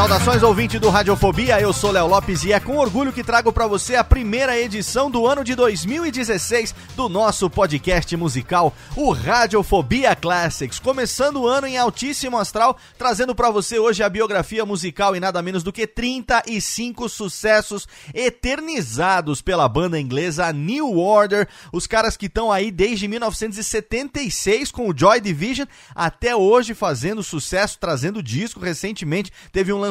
Saudações ouvinte do Radiofobia, eu sou Léo Lopes e é com orgulho que trago para você a primeira edição do ano de 2016 do nosso podcast musical, o Radiofobia Classics. Começando o ano em altíssimo astral, trazendo para você hoje a biografia musical e nada menos do que 35 sucessos eternizados pela banda inglesa New Order, os caras que estão aí desde 1976 com o Joy Division até hoje fazendo sucesso, trazendo disco recentemente, teve um lançamento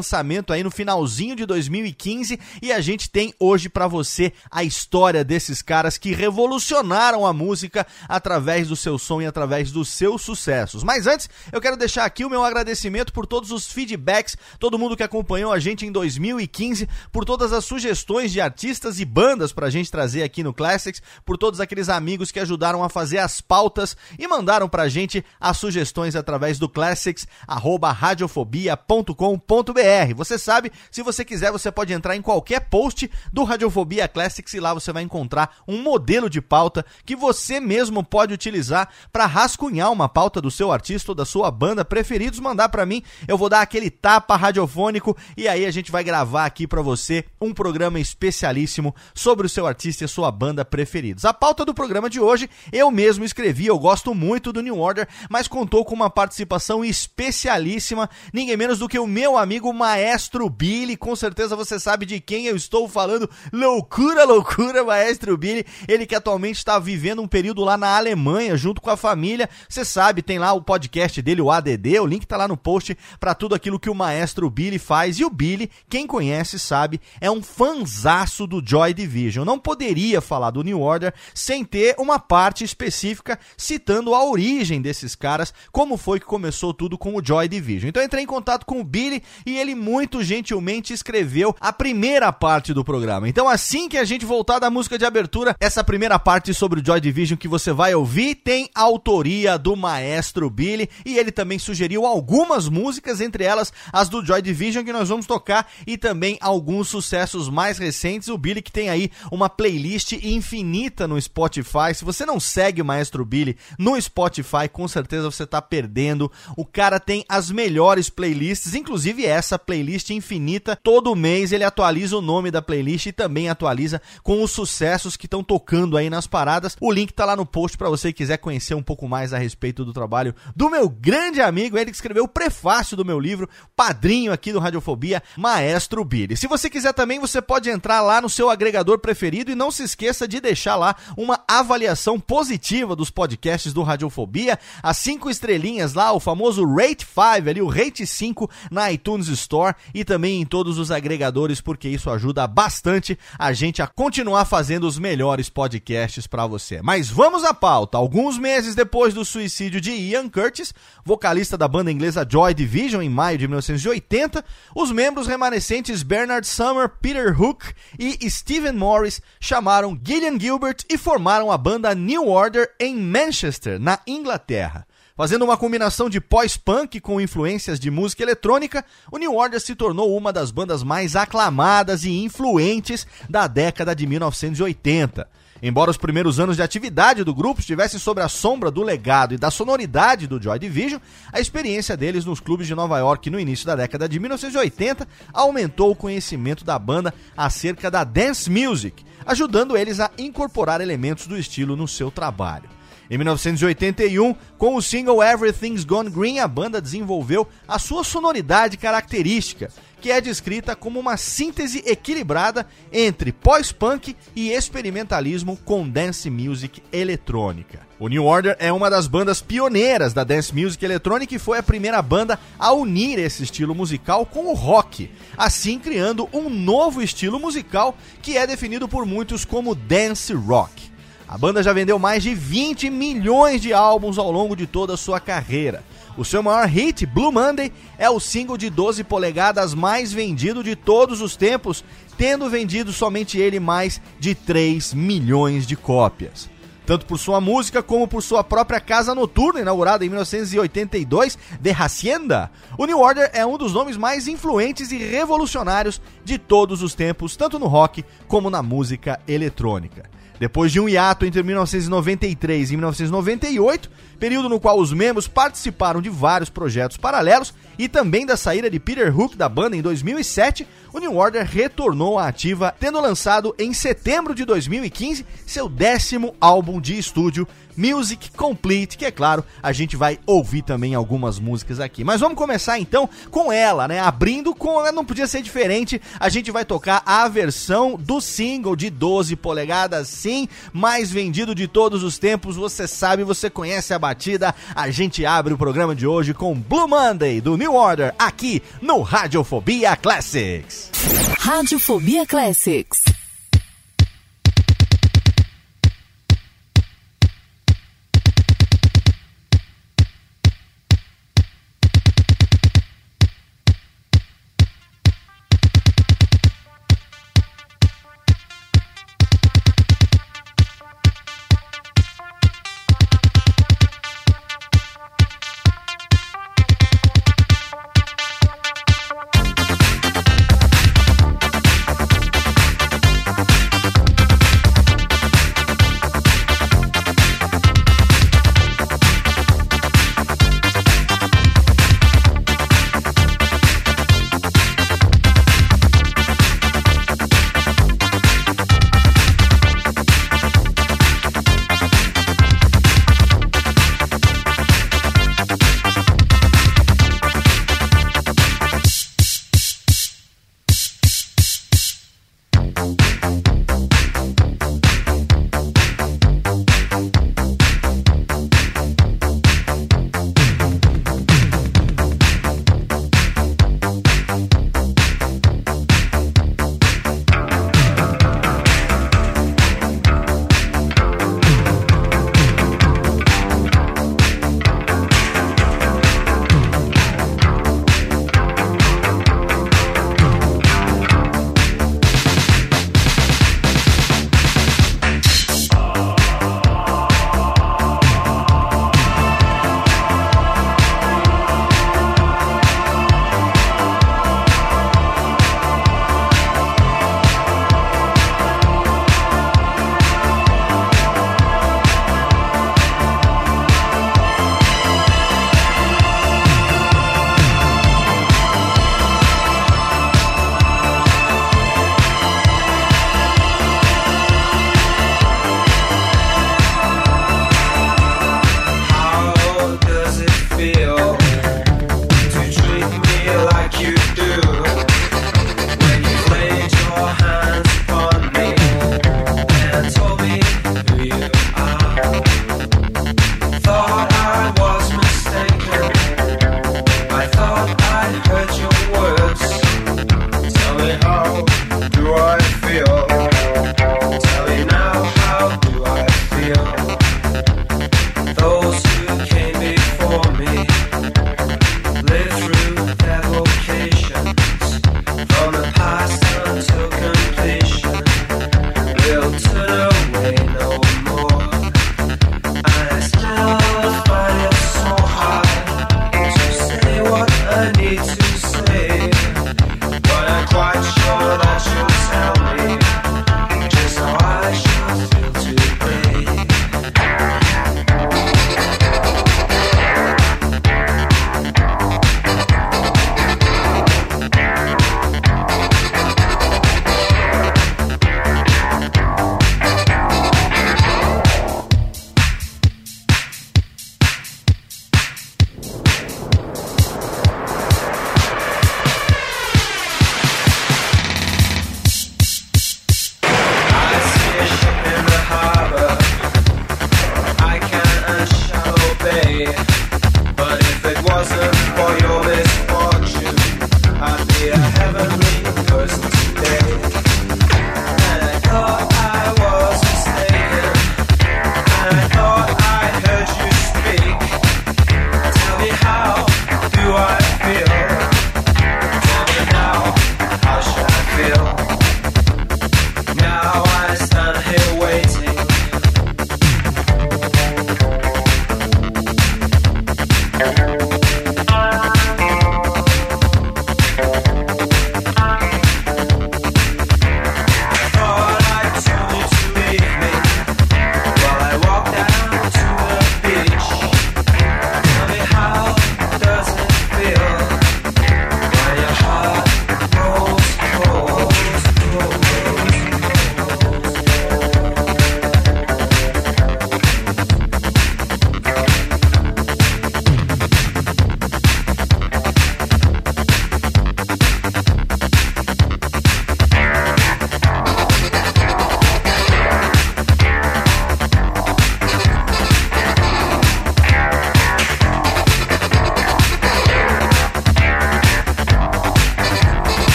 aí no finalzinho de 2015 e a gente tem hoje para você a história desses caras que revolucionaram a música através do seu som e através dos seus sucessos. Mas antes, eu quero deixar aqui o meu agradecimento por todos os feedbacks, todo mundo que acompanhou a gente em 2015, por todas as sugestões de artistas e bandas pra gente trazer aqui no Classics, por todos aqueles amigos que ajudaram a fazer as pautas e mandaram pra gente as sugestões através do classics@radiofobia.com.br você sabe, se você quiser, você pode entrar em qualquer post do Radiofobia Classics e lá você vai encontrar um modelo de pauta que você mesmo pode utilizar para rascunhar uma pauta do seu artista ou da sua banda preferidos, mandar para mim. Eu vou dar aquele tapa radiofônico e aí a gente vai gravar aqui para você um programa especialíssimo sobre o seu artista e a sua banda preferidos. A pauta do programa de hoje eu mesmo escrevi, eu gosto muito do New Order, mas contou com uma participação especialíssima, ninguém menos do que o meu amigo Maestro Billy, com certeza você sabe de quem eu estou falando. Loucura, loucura, Maestro Billy. Ele que atualmente está vivendo um período lá na Alemanha, junto com a família. Você sabe, tem lá o podcast dele, o ADD, o link tá lá no post para tudo aquilo que o Maestro Billy faz. E o Billy, quem conhece sabe, é um fanzaço do Joy Division. Não poderia falar do New Order sem ter uma parte específica citando a origem desses caras, como foi que começou tudo com o Joy Division. Então entrei em contato com o Billy e ele muito gentilmente escreveu a primeira parte do programa. Então, assim que a gente voltar da música de abertura, essa primeira parte sobre o Joy Division que você vai ouvir tem autoria do maestro Billy e ele também sugeriu algumas músicas, entre elas as do Joy Division que nós vamos tocar e também alguns sucessos mais recentes. O Billy que tem aí uma playlist infinita no Spotify. Se você não segue o maestro Billy no Spotify, com certeza você está perdendo. O cara tem as melhores playlists, inclusive essa playlist infinita. Todo mês ele atualiza o nome da playlist e também atualiza com os sucessos que estão tocando aí nas paradas. O link tá lá no post para você quiser conhecer um pouco mais a respeito do trabalho do meu grande amigo, ele que escreveu o prefácio do meu livro, padrinho aqui do Radiofobia, Maestro Billy. Se você quiser também, você pode entrar lá no seu agregador preferido e não se esqueça de deixar lá uma avaliação positiva dos podcasts do Radiofobia, as cinco estrelinhas lá, o famoso Rate 5 ali, o Rate 5 na iTunes Store Store e também em todos os agregadores, porque isso ajuda bastante a gente a continuar fazendo os melhores podcasts para você. Mas vamos à pauta. Alguns meses depois do suicídio de Ian Curtis, vocalista da banda inglesa Joy Division, em maio de 1980, os membros remanescentes Bernard Summer, Peter Hook e Stephen Morris chamaram Gillian Gilbert e formaram a banda New Order em Manchester, na Inglaterra. Fazendo uma combinação de pós-punk com influências de música eletrônica, o New Order se tornou uma das bandas mais aclamadas e influentes da década de 1980. Embora os primeiros anos de atividade do grupo estivessem sob a sombra do legado e da sonoridade do Joy Division, a experiência deles nos clubes de Nova York no início da década de 1980 aumentou o conhecimento da banda acerca da dance music, ajudando eles a incorporar elementos do estilo no seu trabalho. Em 1981, com o single Everything's Gone Green, a banda desenvolveu a sua sonoridade característica, que é descrita como uma síntese equilibrada entre pós-punk e experimentalismo com dance music eletrônica. O New Order é uma das bandas pioneiras da dance music eletrônica e foi a primeira banda a unir esse estilo musical com o rock, assim criando um novo estilo musical que é definido por muitos como dance rock. A banda já vendeu mais de 20 milhões de álbuns ao longo de toda a sua carreira. O seu maior hit, Blue Monday, é o single de 12 polegadas mais vendido de todos os tempos, tendo vendido somente ele mais de 3 milhões de cópias. Tanto por sua música como por sua própria casa noturna, inaugurada em 1982, The Hacienda, o New Order é um dos nomes mais influentes e revolucionários de todos os tempos, tanto no rock como na música eletrônica. Depois de um hiato entre 1993 e 1998, período no qual os membros participaram de vários projetos paralelos e também da saída de Peter Hook da banda em 2007, o New Order retornou à ativa, tendo lançado em setembro de 2015 seu décimo álbum de estúdio, Music Complete, que é claro, a gente vai ouvir também algumas músicas aqui. Mas vamos começar então com ela, né? Abrindo com, não podia ser diferente, a gente vai tocar a versão do single de 12 polegadas, sim, mais vendido de todos os tempos. Você sabe, você conhece a batida. A gente abre o programa de hoje com Blue Monday do New Order aqui no Radiofobia Classics. Radiofobia Classics.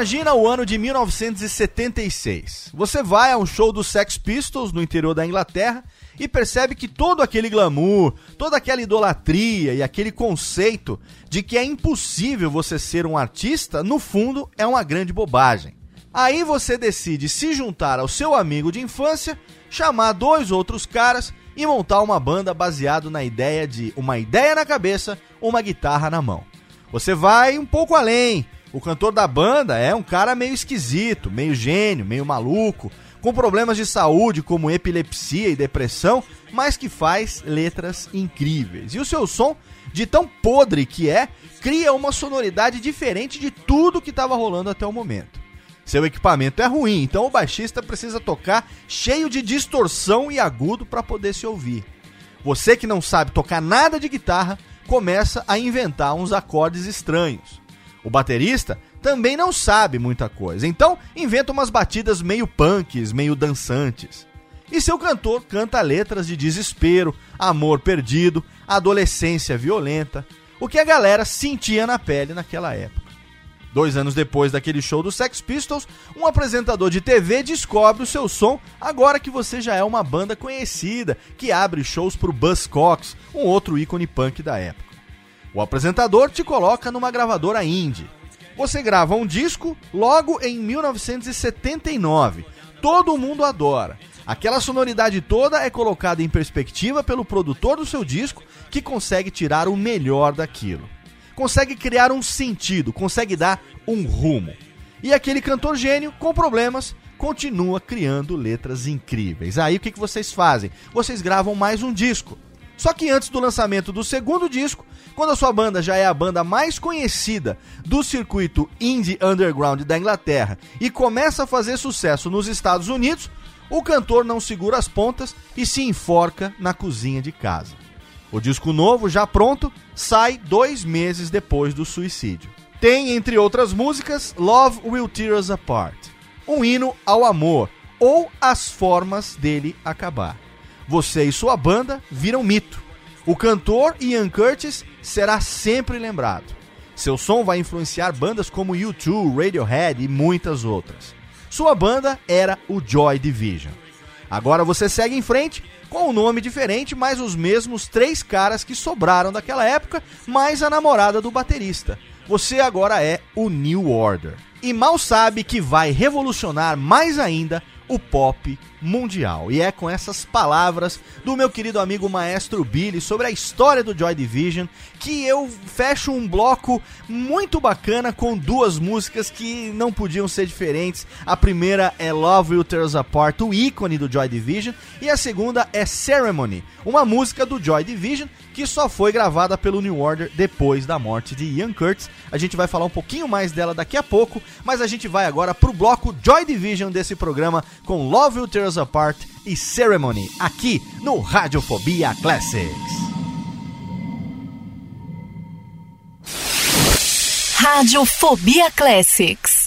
Imagina o ano de 1976. Você vai a um show dos Sex Pistols no interior da Inglaterra e percebe que todo aquele glamour, toda aquela idolatria e aquele conceito de que é impossível você ser um artista, no fundo é uma grande bobagem. Aí você decide se juntar ao seu amigo de infância, chamar dois outros caras e montar uma banda baseado na ideia de uma ideia na cabeça, uma guitarra na mão. Você vai um pouco além o cantor da banda é um cara meio esquisito, meio gênio, meio maluco, com problemas de saúde como epilepsia e depressão, mas que faz letras incríveis. E o seu som, de tão podre que é, cria uma sonoridade diferente de tudo que estava rolando até o momento. Seu equipamento é ruim, então o baixista precisa tocar cheio de distorção e agudo para poder se ouvir. Você que não sabe tocar nada de guitarra, começa a inventar uns acordes estranhos. O baterista também não sabe muita coisa, então inventa umas batidas meio punks, meio dançantes. E seu cantor canta letras de desespero, amor perdido, adolescência violenta, o que a galera sentia na pele naquela época. Dois anos depois daquele show dos Sex Pistols, um apresentador de TV descobre o seu som agora que você já é uma banda conhecida, que abre shows pro Buzz Cox, um outro ícone punk da época. O apresentador te coloca numa gravadora indie. Você grava um disco logo em 1979. Todo mundo adora. Aquela sonoridade toda é colocada em perspectiva pelo produtor do seu disco, que consegue tirar o melhor daquilo. Consegue criar um sentido, consegue dar um rumo. E aquele cantor gênio, com problemas, continua criando letras incríveis. Aí o que, vocês fazem? Vocês gravam mais um disco. Só que antes do lançamento do segundo disco, quando a sua banda já é a banda mais conhecida do circuito indie underground da Inglaterra e começa a fazer sucesso nos Estados Unidos, o cantor não segura as pontas e se enforca na cozinha de casa. O disco novo, já pronto, sai dois meses depois do suicídio. Tem, entre outras músicas, Love Will Tear Us Apart, um hino ao amor ou as formas dele acabar. Você e sua banda viram mito. O cantor Ian Curtis será sempre lembrado. Seu som vai influenciar bandas como U2, Radiohead e muitas outras. Sua banda era o Joy Division. Agora você segue em frente com um nome diferente, mas os mesmos três caras que sobraram daquela época, mais a namorada do baterista. Você agora é o New Order. E mal sabe que vai revolucionar mais ainda o pop mundial. E é com essas palavras do meu querido amigo maestro Billy sobre a história do Joy Division que eu fecho um bloco muito bacana com duas músicas que não podiam ser diferentes. A primeira é Love Will Tear Us Apart, o ícone do Joy Division, e a segunda é Ceremony, uma música do Joy Division que só foi gravada pelo New Order depois da morte de Ian Curtis. A gente vai falar um pouquinho mais dela daqui a pouco, mas a gente vai agora pro bloco Joy Division desse programa com Love Will Tear Us Apart e Ceremony, aqui no Radiofobia Classics. Radiofobia Classics.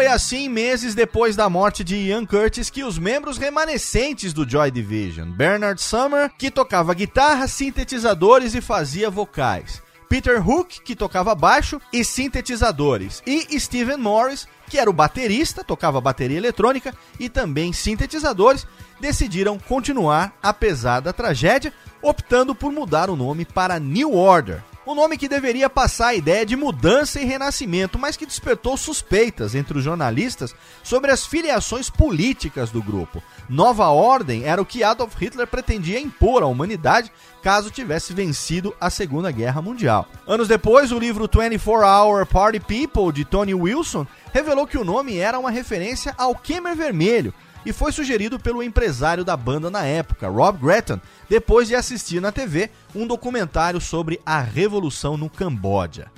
Foi assim, meses depois da morte de Ian Curtis, que os membros remanescentes do Joy Division, Bernard Summer, que tocava guitarra, sintetizadores e fazia vocais, Peter Hook, que tocava baixo e sintetizadores, e Steven Morris, que era o baterista, tocava bateria eletrônica e também sintetizadores, decidiram continuar apesar da tragédia, optando por mudar o nome para New Order. Um nome que deveria passar a ideia de mudança e renascimento, mas que despertou suspeitas entre os jornalistas sobre as filiações políticas do grupo. Nova Ordem era o que Adolf Hitler pretendia impor à humanidade caso tivesse vencido a Segunda Guerra Mundial. Anos depois, o livro 24 Hour Party People de Tony Wilson revelou que o nome era uma referência ao Khmer Vermelho, e foi sugerido pelo empresário da banda na época, Rob Gretton, depois de assistir na TV um documentário sobre a revolução no Camboja.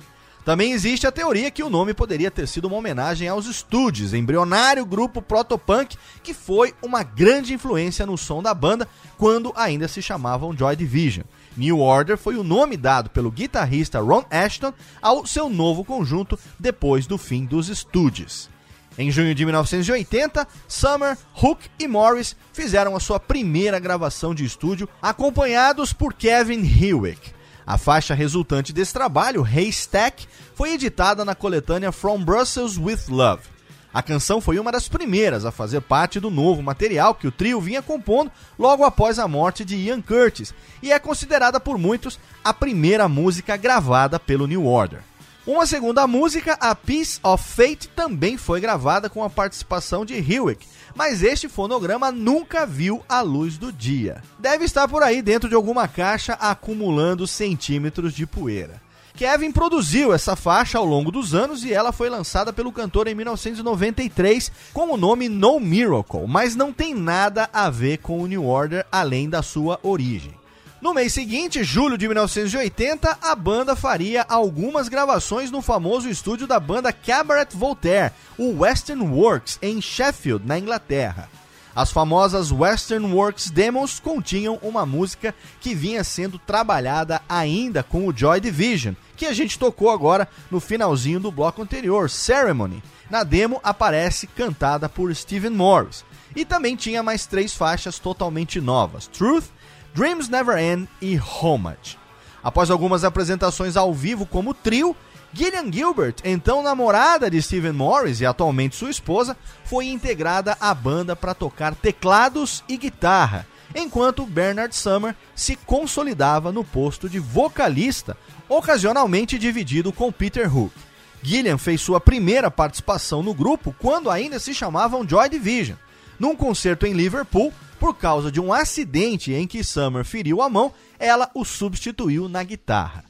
Também existe a teoria que o nome poderia ter sido uma homenagem aos Stooges, embrionário grupo protopunk que foi uma grande influência no som da banda quando ainda se chamavam Joy Division. New Order foi o nome dado pelo guitarrista Ron Ashton ao seu novo conjunto depois do fim dos Stooges. Em junho de 1980, Summer, Hook e Morris fizeram a sua primeira gravação de estúdio, acompanhados por Kevin Hewitt. A faixa resultante desse trabalho, Haystack, foi editada na coletânea From Brussels with Love. A canção foi uma das primeiras a fazer parte do novo material que o trio vinha compondo logo após a morte de Ian Curtis e é considerada por muitos a primeira música gravada pelo New Order. Uma segunda música, a Piece of Fate, também foi gravada com a participação de Hewitt, mas este fonograma nunca viu a luz do dia. Deve estar por aí dentro de alguma caixa acumulando centímetros de poeira. Kevin produziu essa faixa ao longo dos anos e ela foi lançada pelo cantor em 1993 com o nome No Miracle, mas não tem nada a ver com o New Order além da sua origem. No mês seguinte, julho de 1980, a banda faria algumas gravações no famoso estúdio da banda Cabaret Voltaire, o Western Works, em Sheffield, na Inglaterra. As famosas Western Works Demos continham uma música que vinha sendo trabalhada ainda com o Joy Division, que a gente tocou agora no finalzinho do bloco anterior, Ceremony. Na demo aparece cantada por Steven Morris. E também tinha mais três faixas totalmente novas: Truth, Dreams Never End e Homage. Após algumas apresentações ao vivo como trio, Gillian Gilbert, então namorada de Steven Morris e atualmente sua esposa, foi integrada à banda para tocar teclados e guitarra, enquanto Bernard Summer se consolidava no posto de vocalista, ocasionalmente dividido com Peter Hook. Gillian fez sua primeira participação no grupo quando ainda se chamavam Joy Division, num concerto em Liverpool, por causa de um acidente em que Summer feriu a mão, ela o substituiu na guitarra.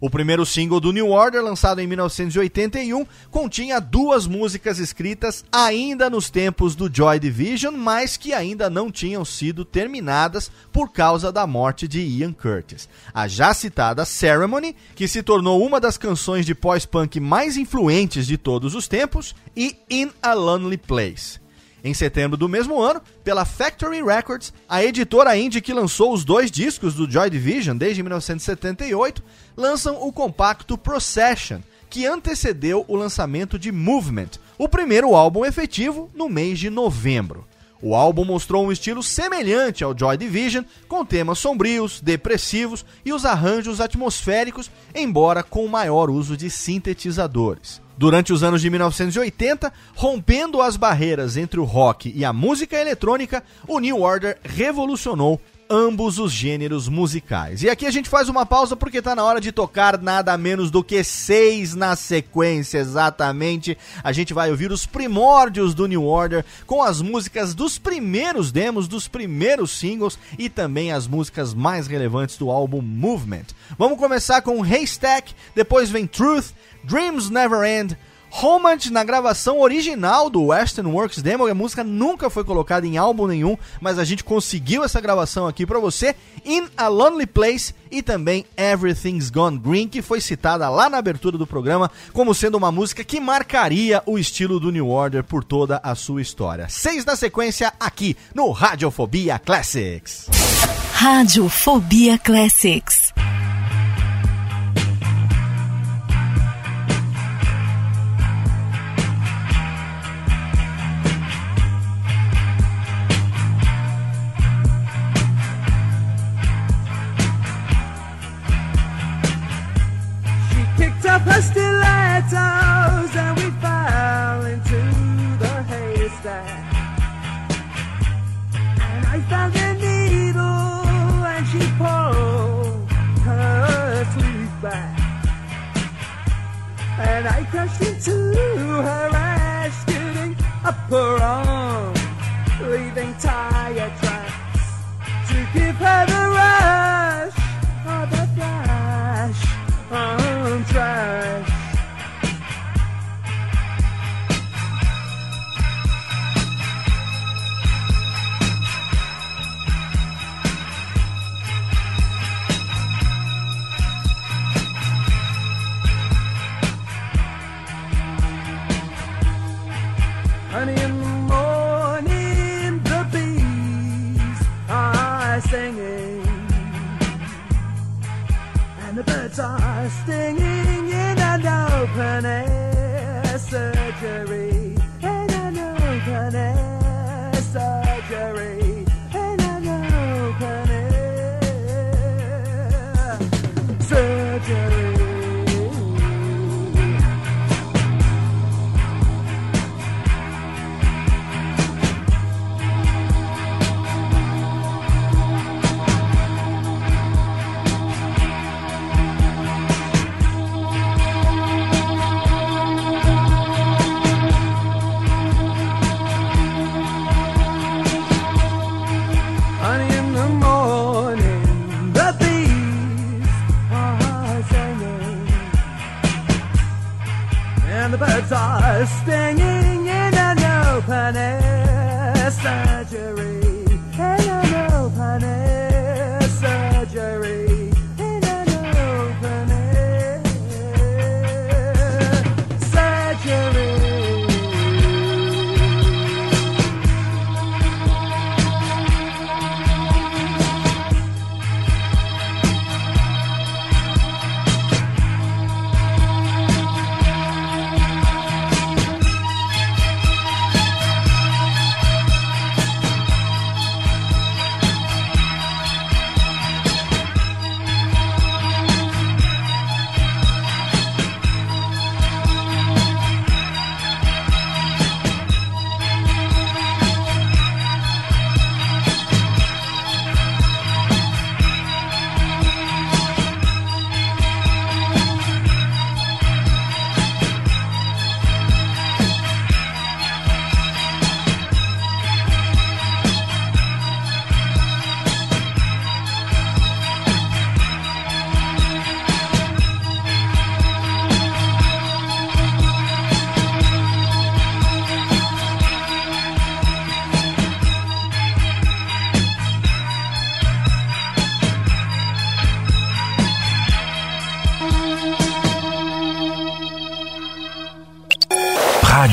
O primeiro single do New Order, lançado em 1981, continha duas músicas escritas ainda nos tempos do Joy Division, mas que ainda não tinham sido terminadas por causa da morte de Ian Curtis. A já citada Ceremony, que se tornou uma das canções de pós-punk mais influentes de todos os tempos, e In a Lonely Place. Em setembro do mesmo ano, pela Factory Records, a editora indie que lançou os dois discos do Joy Division desde 1978, lançam o compacto Procession, que antecedeu o lançamento de Movement, o primeiro álbum efetivo, no mês de novembro. O álbum mostrou um estilo semelhante ao Joy Division, com temas sombrios, depressivos e os arranjos atmosféricos, embora com maior uso de sintetizadores. Durante os anos de 1980, rompendo as barreiras entre o rock e a música eletrônica, o New Order revolucionou ambos os gêneros musicais. E aqui a gente faz uma pausa porque tá na hora de tocar nada menos do que seis na sequência, exatamente. A gente vai ouvir os primórdios do New Order com as músicas dos primeiros demos, dos primeiros singles e também as músicas mais relevantes do álbum Movement. Vamos começar com Haystack, depois vem Truth, Dreams Never End, Homage na gravação original do Western Works Demo, a música nunca foi colocada em álbum nenhum, mas a gente conseguiu essa gravação aqui para você, In a Lonely Place e também Everything's Gone Green, que foi citada lá na abertura do programa como sendo uma música que marcaria o estilo do New Order por toda a sua história. Seis na sequência aqui no Radiofobia Classics. Radiofobia Classics. and we into the haystack. And I found needle and she pulled her back. And I crashed into her arm, leaving tire tracks to give her the rush the flash. Uh -huh.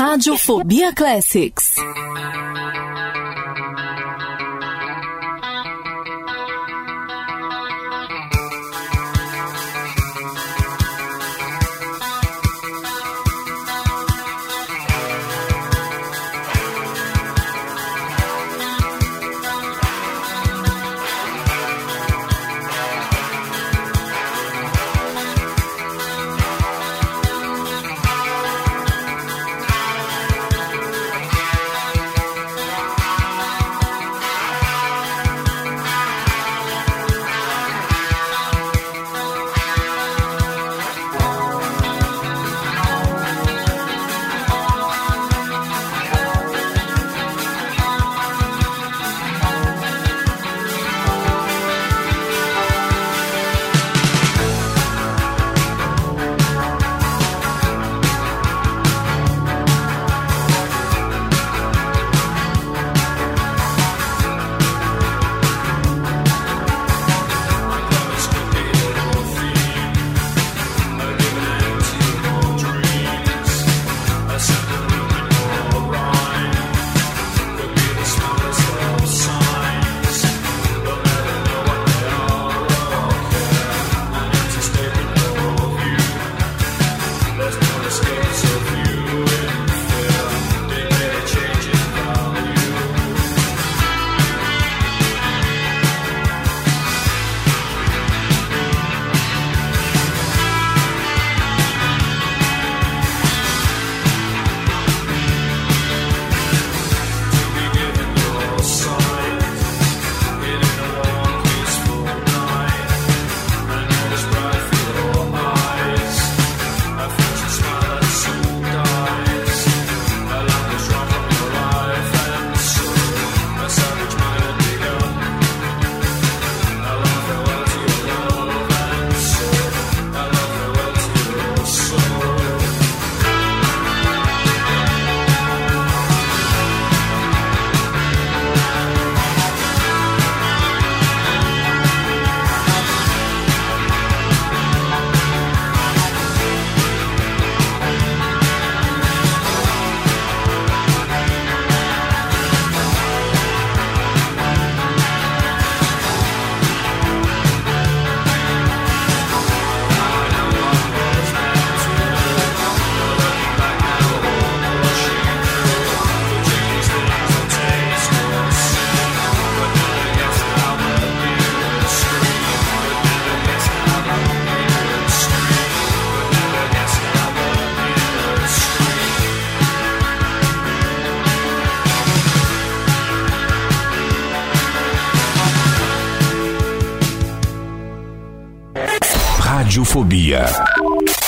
Radiofobia, Classics.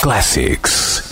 Classics.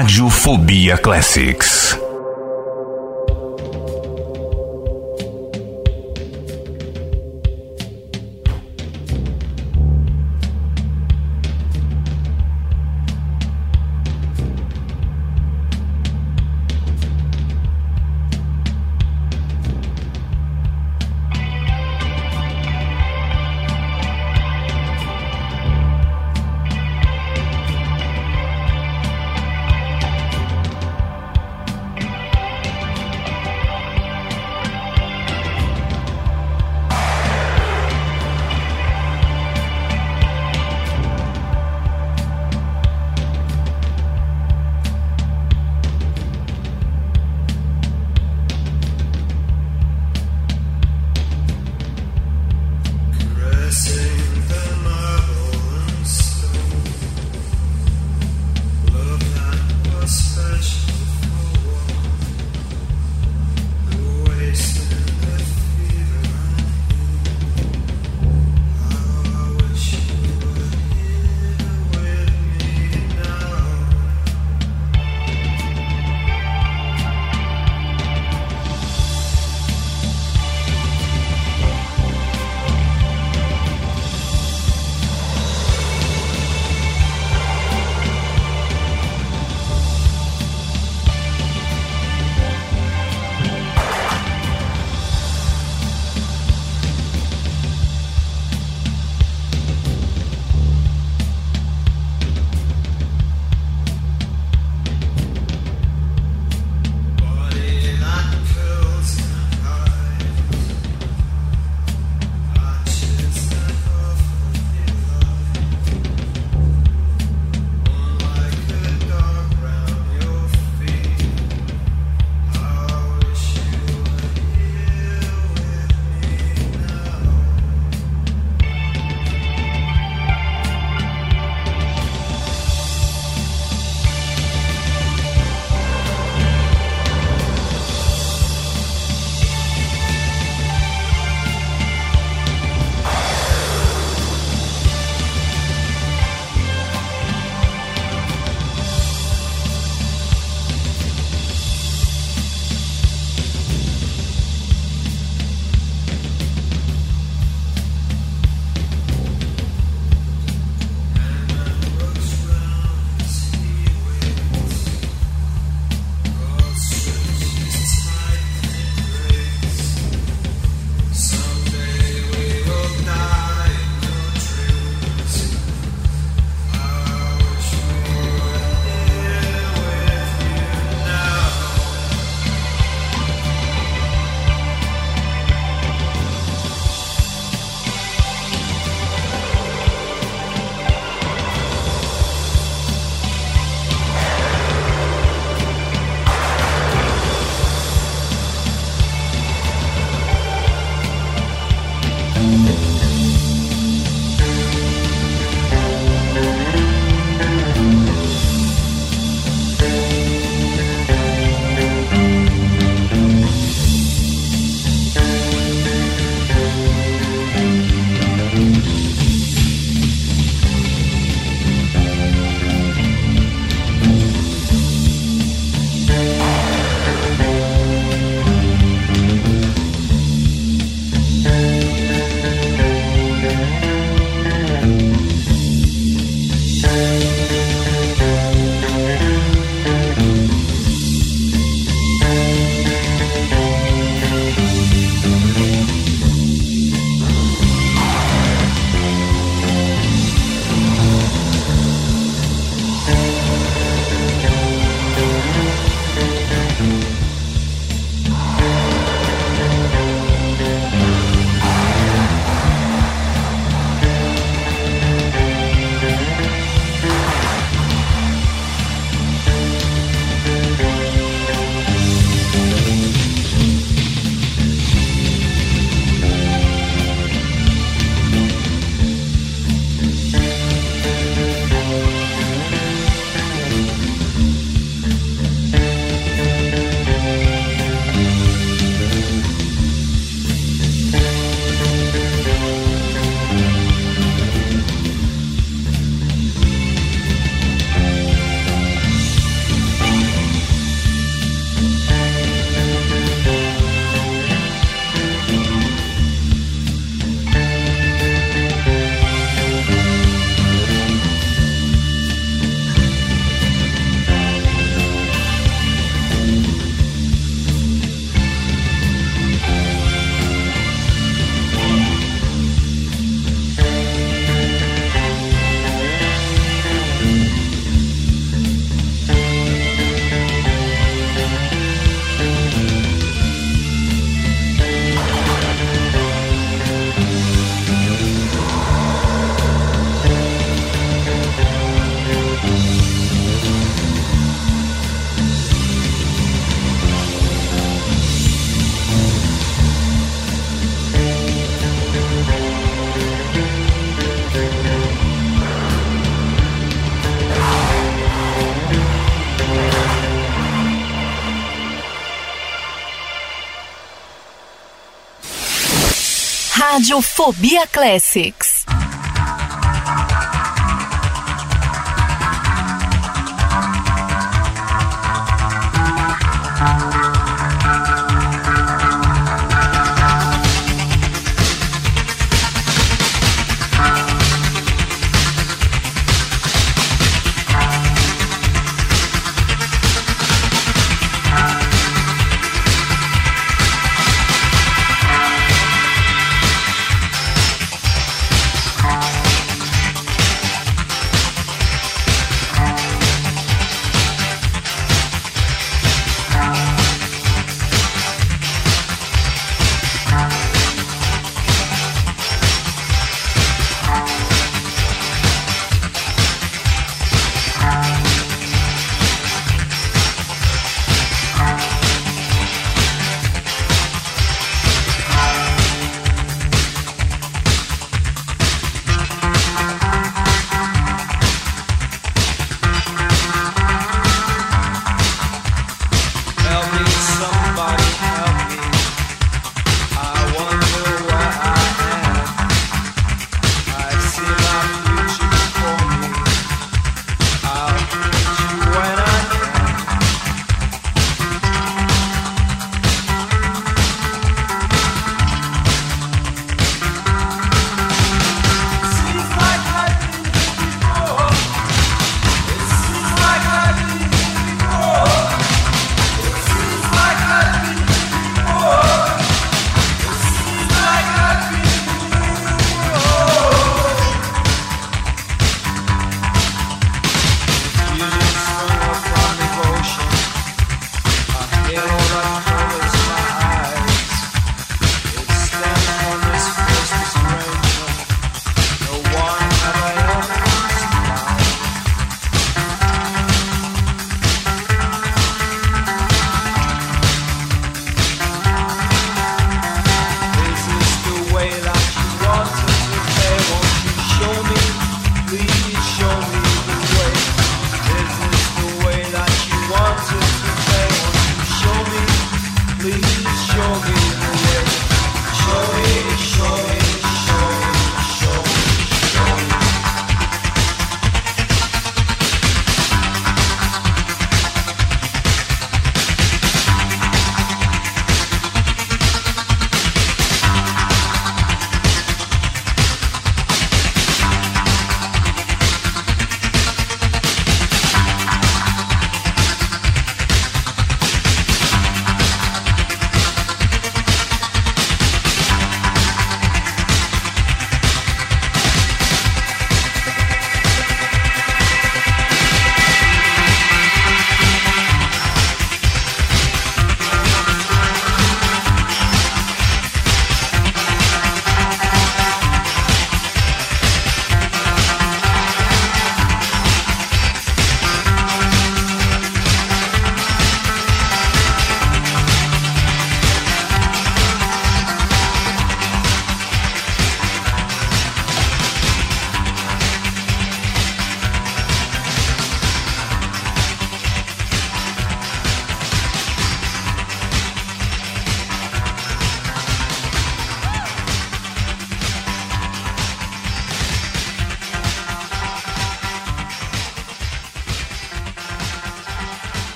Radiofobia Classics. Radiofobia Classics.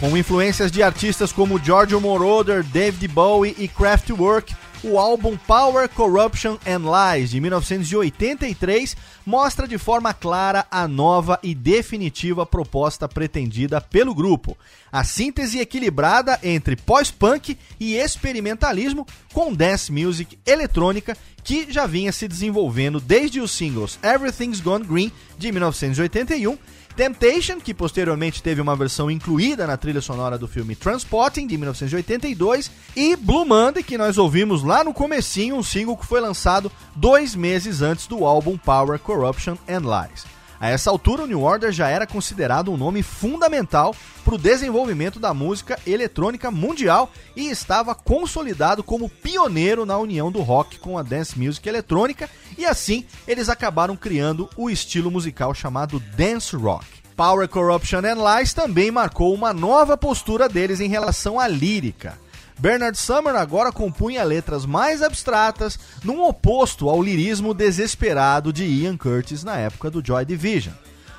Com influências de artistas como Giorgio Moroder, David Bowie e Kraftwerk, o álbum Power, Corruption and Lies de 1983 mostra de forma clara a nova e definitiva proposta pretendida pelo grupo. A síntese equilibrada entre pós-punk e experimentalismo com dance music eletrônica que já vinha se desenvolvendo desde os singles Everything's Gone Green de 1981 Temptation, que posteriormente teve uma versão incluída na trilha sonora do filme Transporting, de 1982, e Blue Monday, que nós ouvimos lá no comecinho, um single que foi lançado dois meses antes do álbum Power, Corruption and Lies. A essa altura, o New Order já era considerado um nome fundamental para o desenvolvimento da música eletrônica mundial e estava consolidado como pioneiro na união do rock com a dance music eletrônica, e assim eles acabaram criando o estilo musical chamado dance rock. Power Corruption and Lies também marcou uma nova postura deles em relação à lírica. Bernard Summer agora compunha letras mais abstratas, num oposto ao lirismo desesperado de Ian Curtis na época do Joy Division.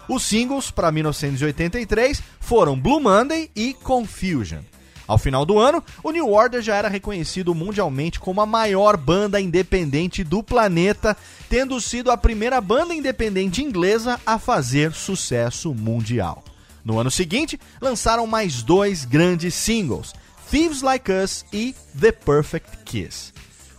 Os singles para 1983 foram Blue Monday e Confusion. Ao final do ano, o New Order já era reconhecido mundialmente como a maior banda independente do planeta, tendo sido a primeira banda independente inglesa a fazer sucesso mundial. No ano seguinte, lançaram mais dois grandes singles, Thieves Like Us e The Perfect Kiss.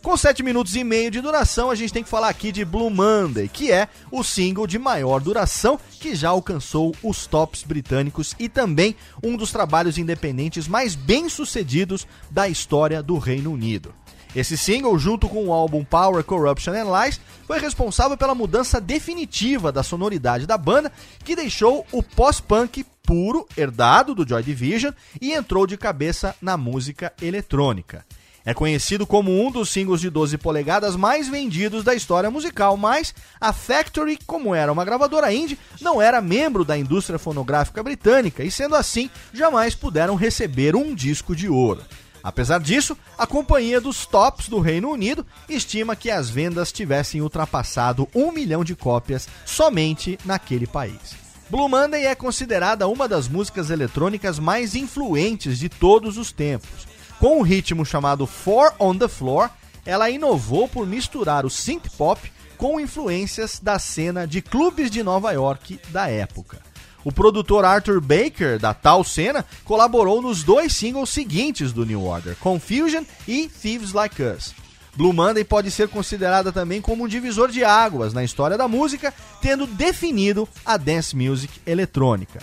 Com 7 minutos e meio de duração, a gente tem que falar aqui de Blue Monday, que é o single de maior duração que já alcançou os tops britânicos e também um dos trabalhos independentes mais bem-sucedidos da história do Reino Unido. Esse single, junto com o álbum Power, Corruption and Lies, foi responsável pela mudança definitiva da sonoridade da banda, que deixou o pós-punk puro, herdado do Joy Division, e entrou de cabeça na música eletrônica. É conhecido como um dos singles de 12 polegadas mais vendidos da história musical, mas a Factory, como era uma gravadora indie, não era membro da indústria fonográfica britânica e, sendo assim, jamais puderam receber um disco de ouro. Apesar disso, a companhia dos tops do Reino Unido estima que as vendas tivessem ultrapassado um milhão de cópias somente naquele país. Blue Monday é considerada uma das músicas eletrônicas mais influentes de todos os tempos. Com um ritmo chamado Four on the Floor, ela inovou por misturar o synth pop com influências da cena de clubes de Nova York da época. O produtor Arthur Baker, da tal cena, colaborou nos dois singles seguintes do New Order, Confusion e Thieves Like Us. Blue Monday pode ser considerada também como um divisor de águas na história da música, tendo definido a dance music eletrônica.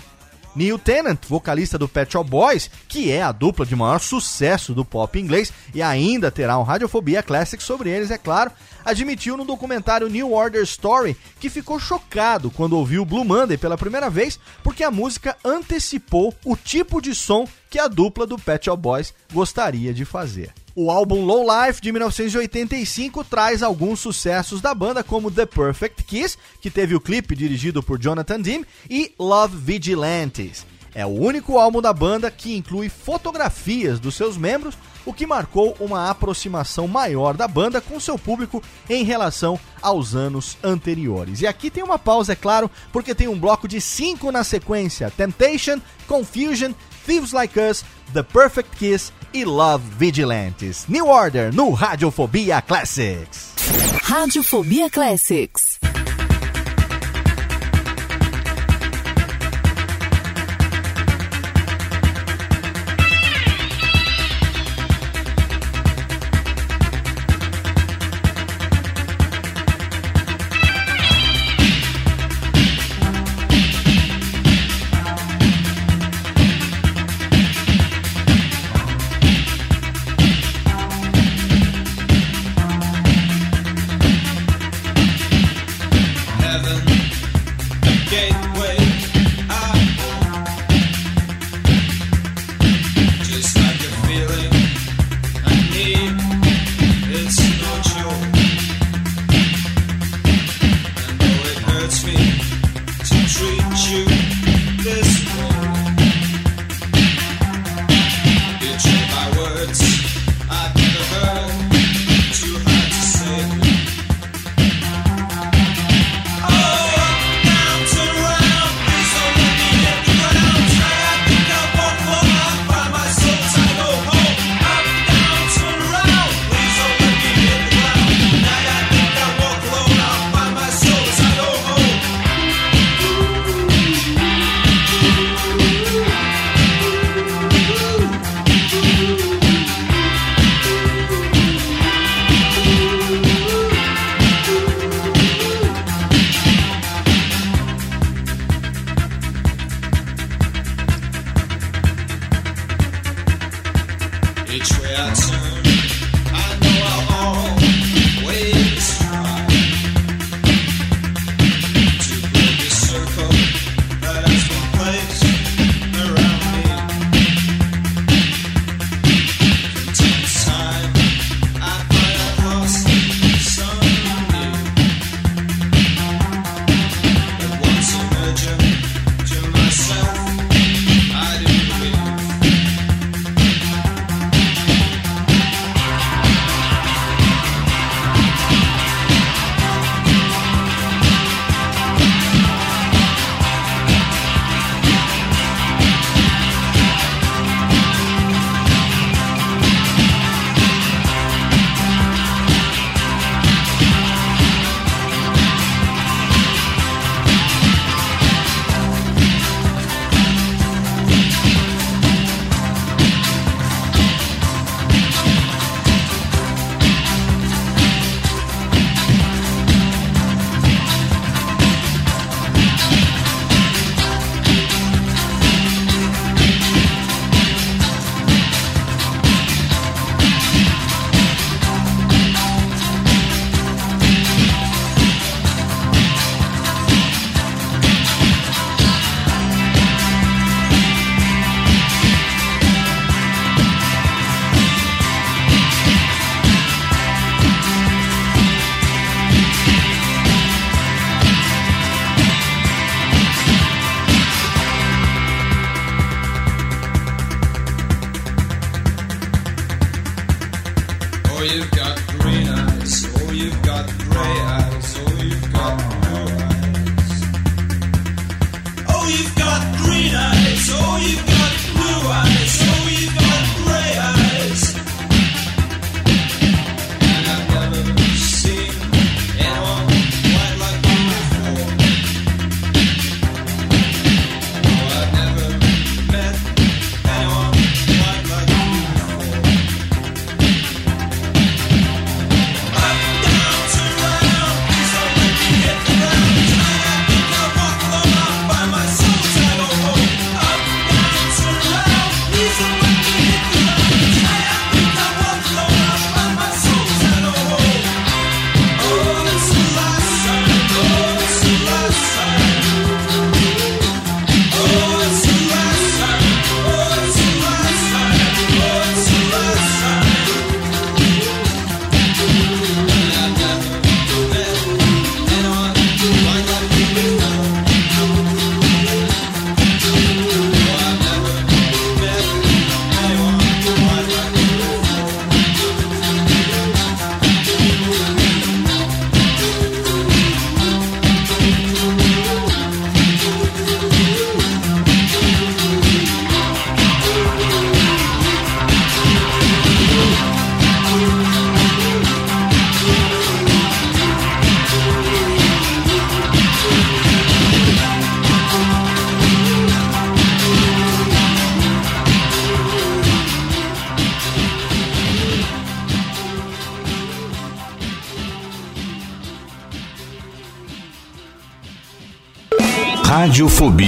Neil Tennant, vocalista do Pet Shop Boys, que é a dupla de maior sucesso do pop inglês e ainda terá um Radiofobia Classic sobre eles, é claro, admitiu no documentário New Order Story que ficou chocado quando ouviu Blue Monday pela primeira vez, porque a música antecipou o tipo de som que a dupla do Pet Shop Boys gostaria de fazer. O álbum Low Life de 1985 traz alguns sucessos da banda, como The Perfect Kiss, que teve o clipe dirigido por Jonathan Dean, e Love Vigilantes. É o único álbum da banda que inclui fotografias dos seus membros, o que marcou uma aproximação maior da banda com seu público em relação aos anos anteriores. E aqui tem uma pausa, é claro, porque tem um bloco de cinco na sequência: Temptation, Confusion, Thieves Like Us, The Perfect Kiss e Love Vigilantes. New Order no Radiofobia Classics. Radiofobia Classics.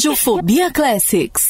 Radiofobia, Classics.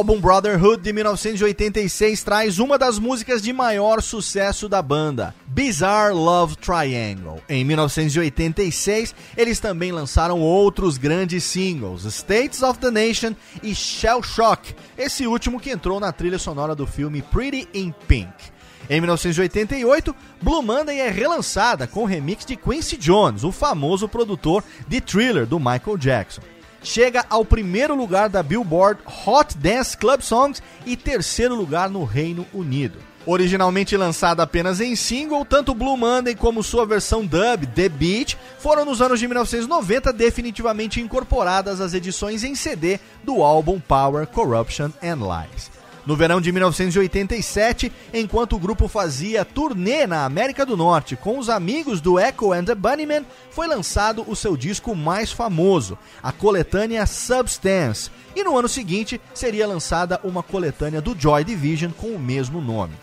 álbum Brotherhood de 1986 traz uma das músicas de maior sucesso da banda, Bizarre Love Triangle. Em 1986, eles também lançaram outros grandes singles, States of the Nation e Shell Shock, esse último que entrou na trilha sonora do filme Pretty in Pink. Em 1988, Blue Monday é relançada com remix de Quincy Jones, o famoso produtor de thriller do Michael Jackson chega ao primeiro lugar da Billboard Hot Dance Club Songs e terceiro lugar no Reino Unido. Originalmente lançada apenas em single, tanto Blue Monday como sua versão dub, The Beat, foram nos anos de 1990 definitivamente incorporadas às edições em CD do álbum Power, Corruption and Lies. No verão de 1987, enquanto o grupo fazia turnê na América do Norte com os amigos do Echo and the Bunnymen, foi lançado o seu disco mais famoso, a coletânea Substance, e no ano seguinte seria lançada uma coletânea do Joy Division com o mesmo nome.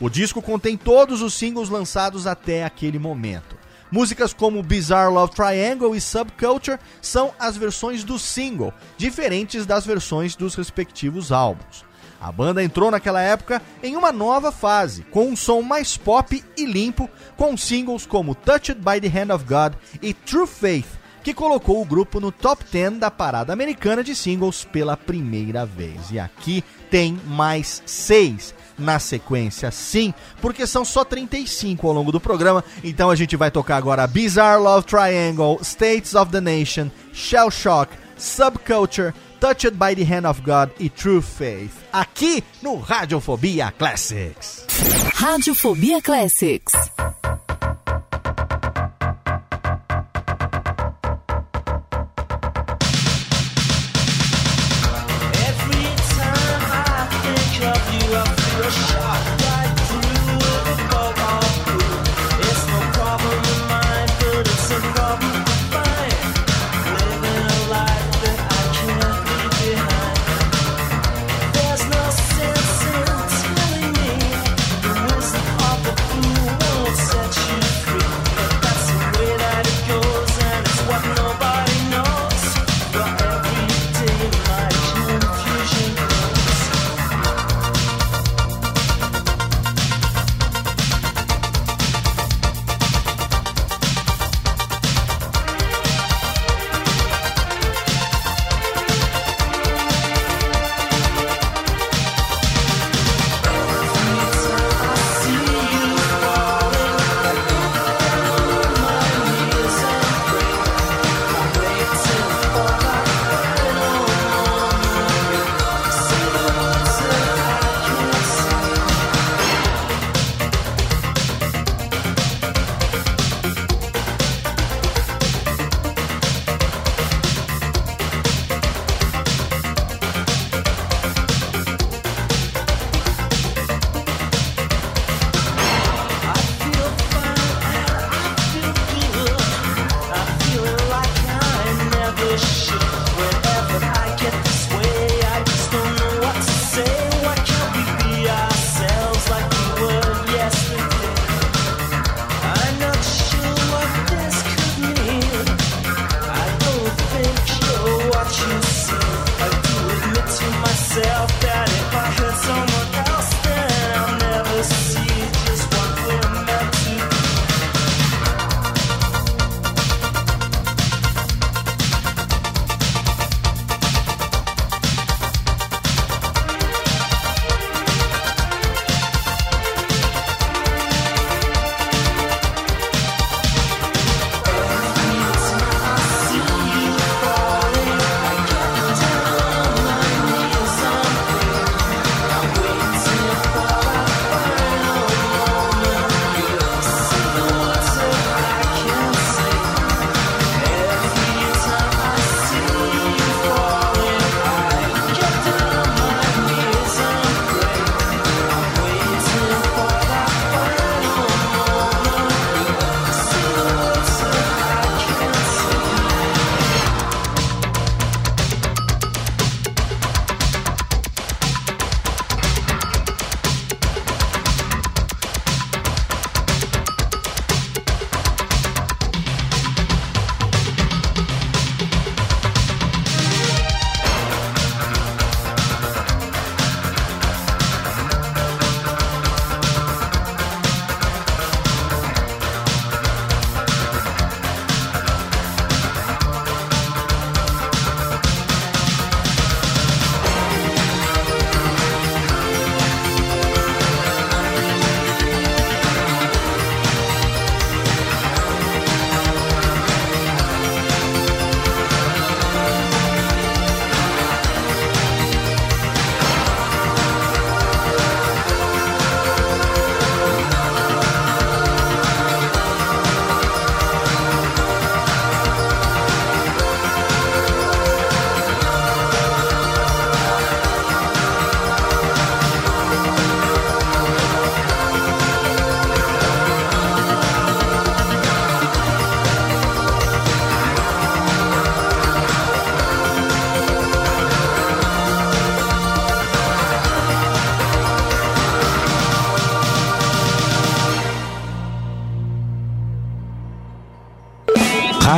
O disco contém todos os singles lançados até aquele momento. Músicas como Bizarre Love Triangle e Subculture são as versões do single, diferentes das versões dos respectivos álbuns. A banda entrou naquela época em uma nova fase, com um som mais pop e limpo, com singles como Touched by the Hand of God e True Faith, que colocou o grupo no top 10 da parada americana de singles pela primeira vez. E aqui tem mais seis na sequência, sim, porque são só 35 ao longo do programa. Então a gente vai tocar agora Bizarre Love Triangle, States of the Nation, Shell Shock, Subculture, Touched by the Hand of God e True Faith. Aqui no Radiofobia Classics. Radiofobia Classics.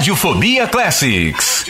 Radiofobia Classics.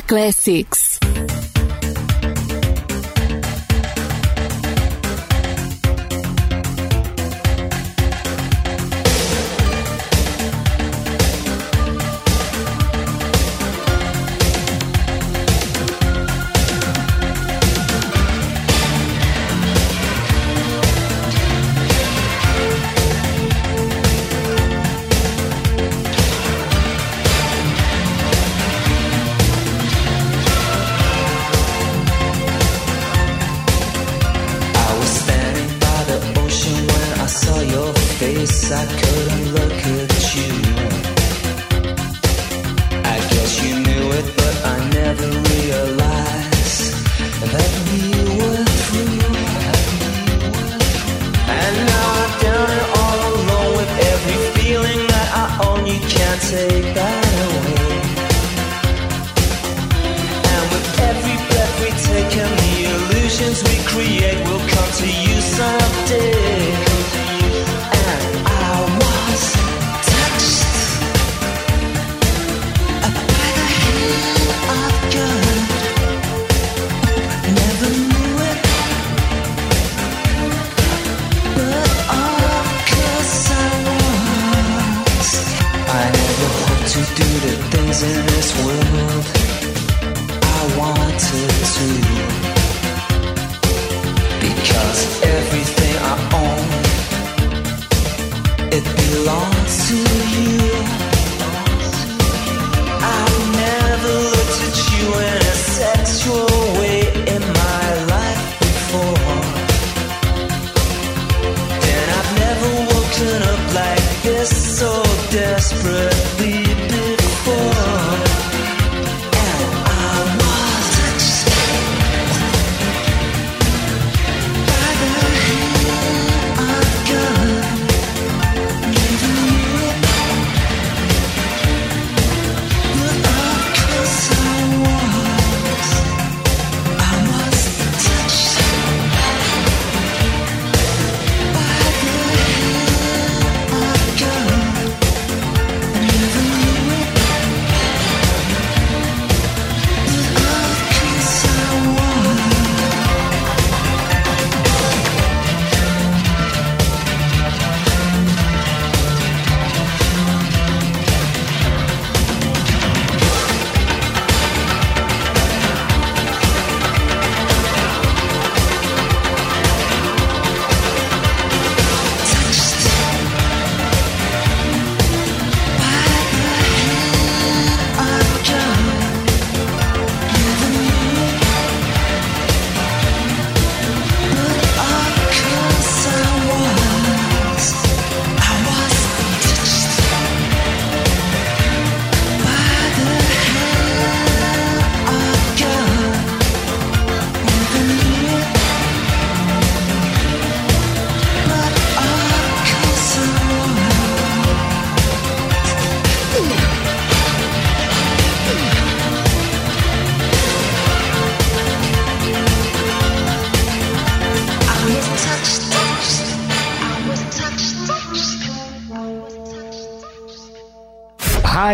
Classics.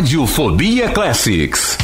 Radiofobia Classics.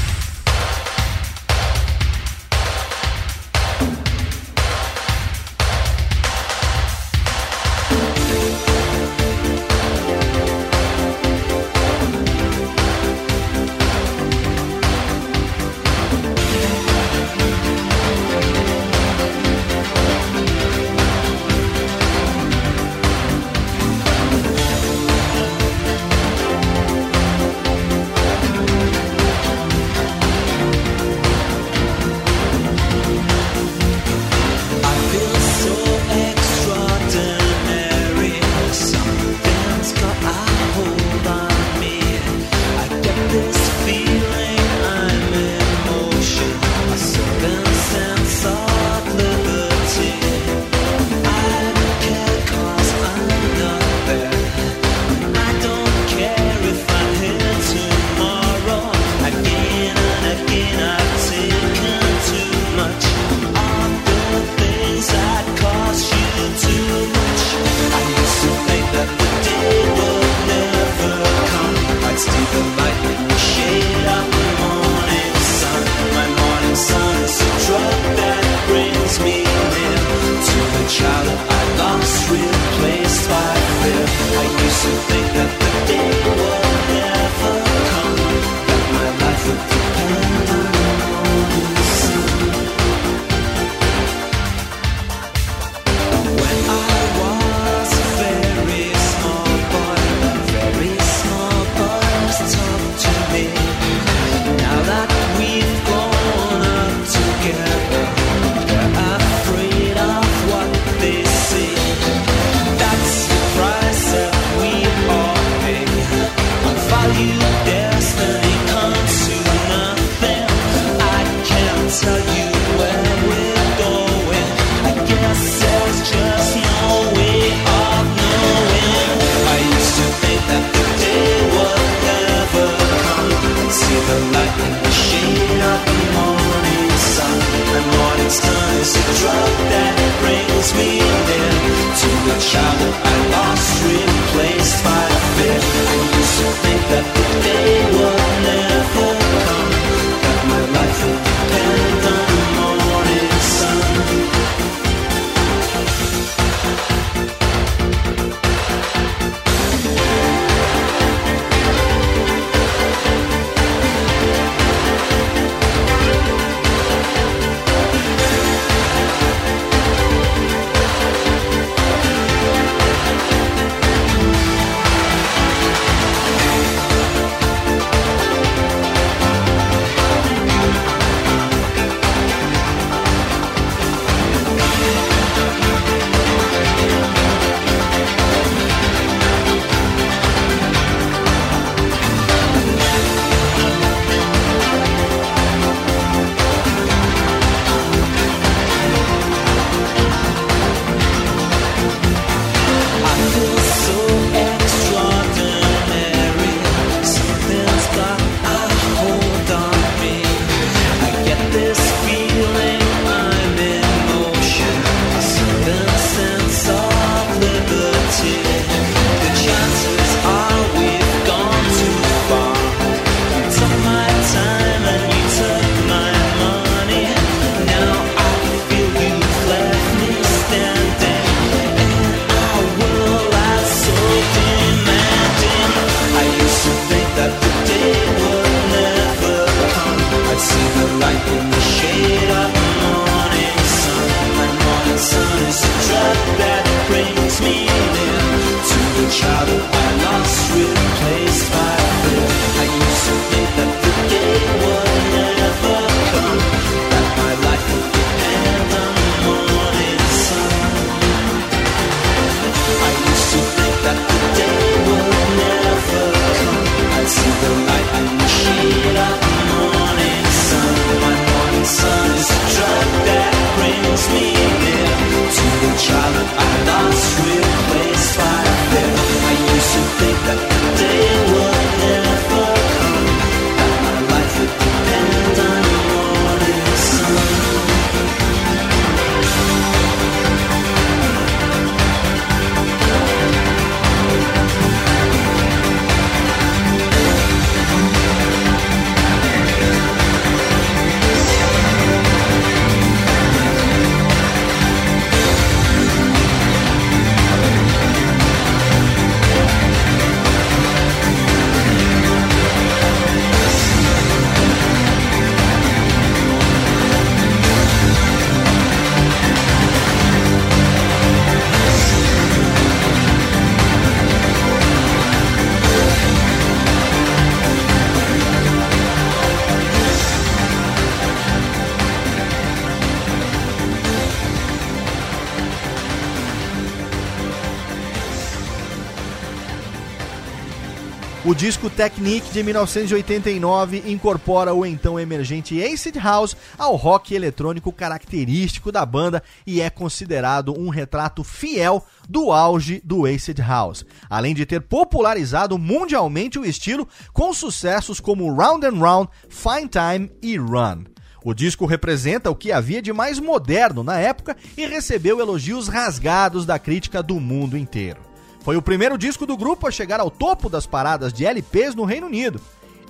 Disco Technique de 1989 incorpora o então emergente Acid House ao rock eletrônico característico da banda e é considerado um retrato fiel do auge do Acid House, além de ter popularizado mundialmente o estilo com sucessos como Round and Round, Fine Time e Run. O disco representa o que havia de mais moderno na época e recebeu elogios rasgados da crítica do mundo inteiro. Foi o primeiro disco do grupo a chegar ao topo das paradas de LPs no Reino Unido.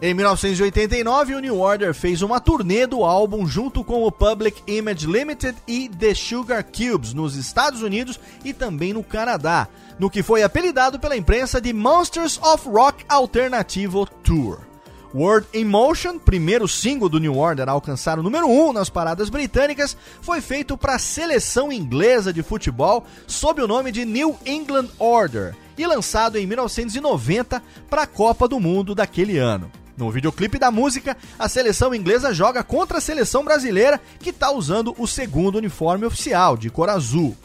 Em 1989, o New Order fez uma turnê do álbum junto com o Public Image Limited e The Sugar Cubes nos Estados Unidos e também no Canadá, no que foi apelidado pela imprensa de Monsters of Rock Alternativo Tour. Word in Motion, primeiro single do New Order a alcançar o número 1 um nas paradas britânicas, foi feito para a seleção inglesa de futebol sob o nome de New England Order e lançado em 1990 para a Copa do Mundo daquele ano. No videoclipe da música, a seleção inglesa joga contra a seleção brasileira, que está usando o segundo uniforme oficial, de cor azul.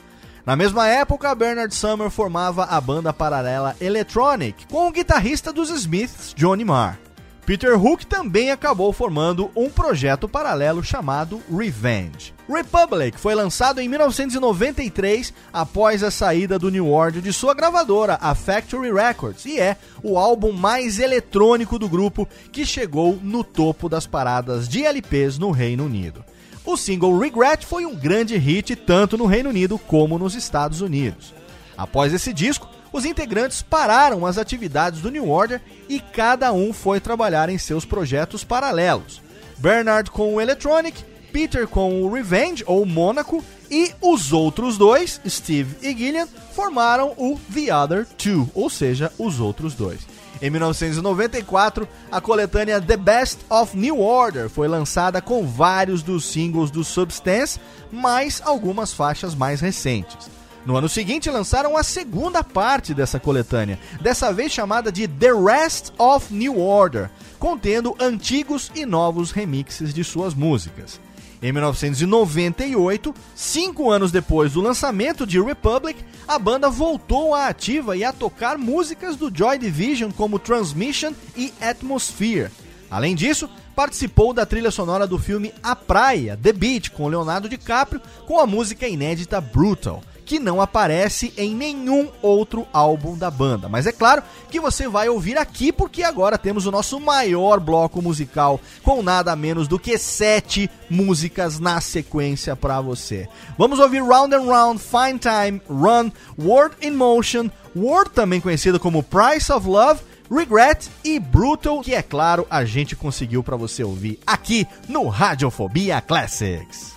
Na mesma época, Bernard Summer formava a banda paralela Electronic, com o guitarrista dos Smiths, Johnny Marr. Peter Hook também acabou formando um projeto paralelo chamado Revenge. Republic foi lançado em 1993 após a saída do New Order de sua gravadora, a Factory Records, e é o álbum mais eletrônico do grupo que chegou no topo das paradas de LPs no Reino Unido. O single Regret foi um grande hit tanto no Reino Unido como nos Estados Unidos. Após esse disco, os integrantes pararam as atividades do New Order e cada um foi trabalhar em seus projetos paralelos. Bernard com o Electronic, Peter com o Revenge ou Mônaco e os outros dois, Steve e Gillian, formaram o The Other Two, ou seja, os outros dois. Em 1994, a coletânea The Best of New Order foi lançada com vários dos singles do Substance, mais algumas faixas mais recentes. No ano seguinte, lançaram a segunda parte dessa coletânea, dessa vez chamada de The Rest of New Order, contendo antigos e novos remixes de suas músicas. Em 1998, cinco anos depois do lançamento de Republic, a banda voltou à ativa e a tocar músicas do Joy Division como Transmission e Atmosphere. Além disso, participou da trilha sonora do filme A Praia, The Beach, com Leonardo DiCaprio, com a música inédita Brutal que não aparece em nenhum outro álbum da banda. Mas é claro que você vai ouvir aqui porque agora temos o nosso maior bloco musical com nada menos do que sete músicas na sequência para você. Vamos ouvir Round and Round, Fine Time, Run, Word in Motion, Word também conhecido como Price of Love, Regret e Brutal, que é claro a gente conseguiu para você ouvir aqui no Radiofobia Classics.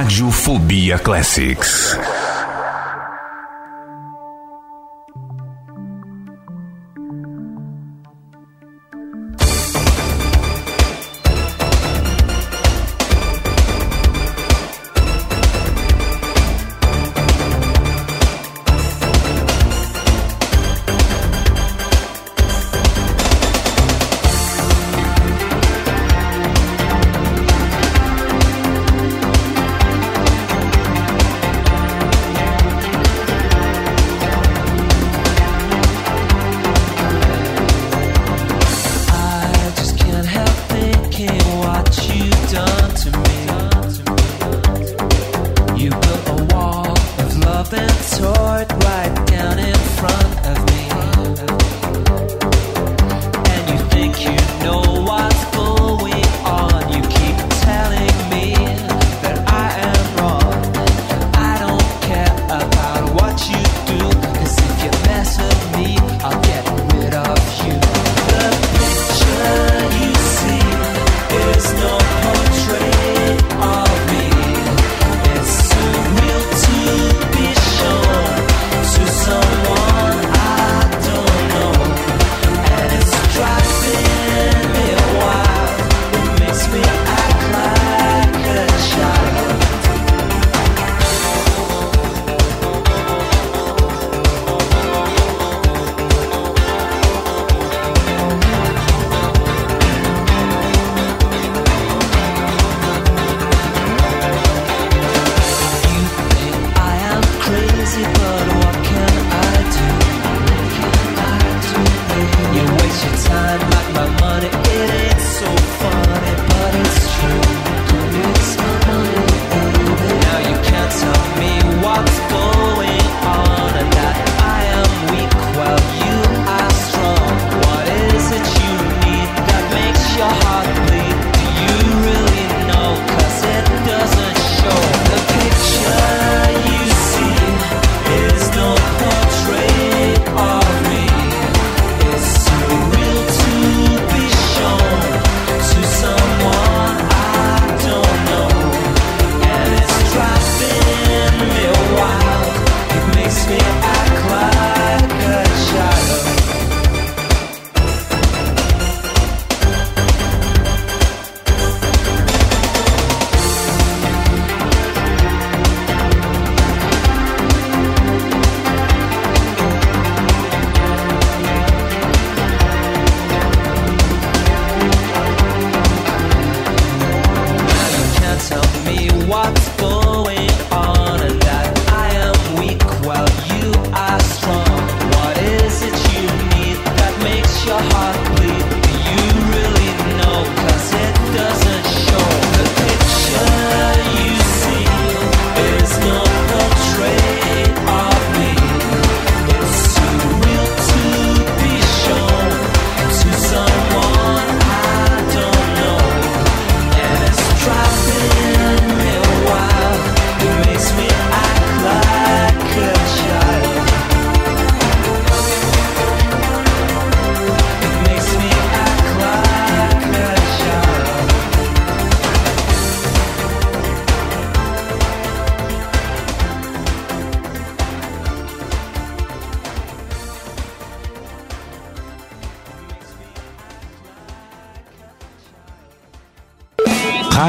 Radiofobia Classics.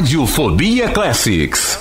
Radiofobia Classics.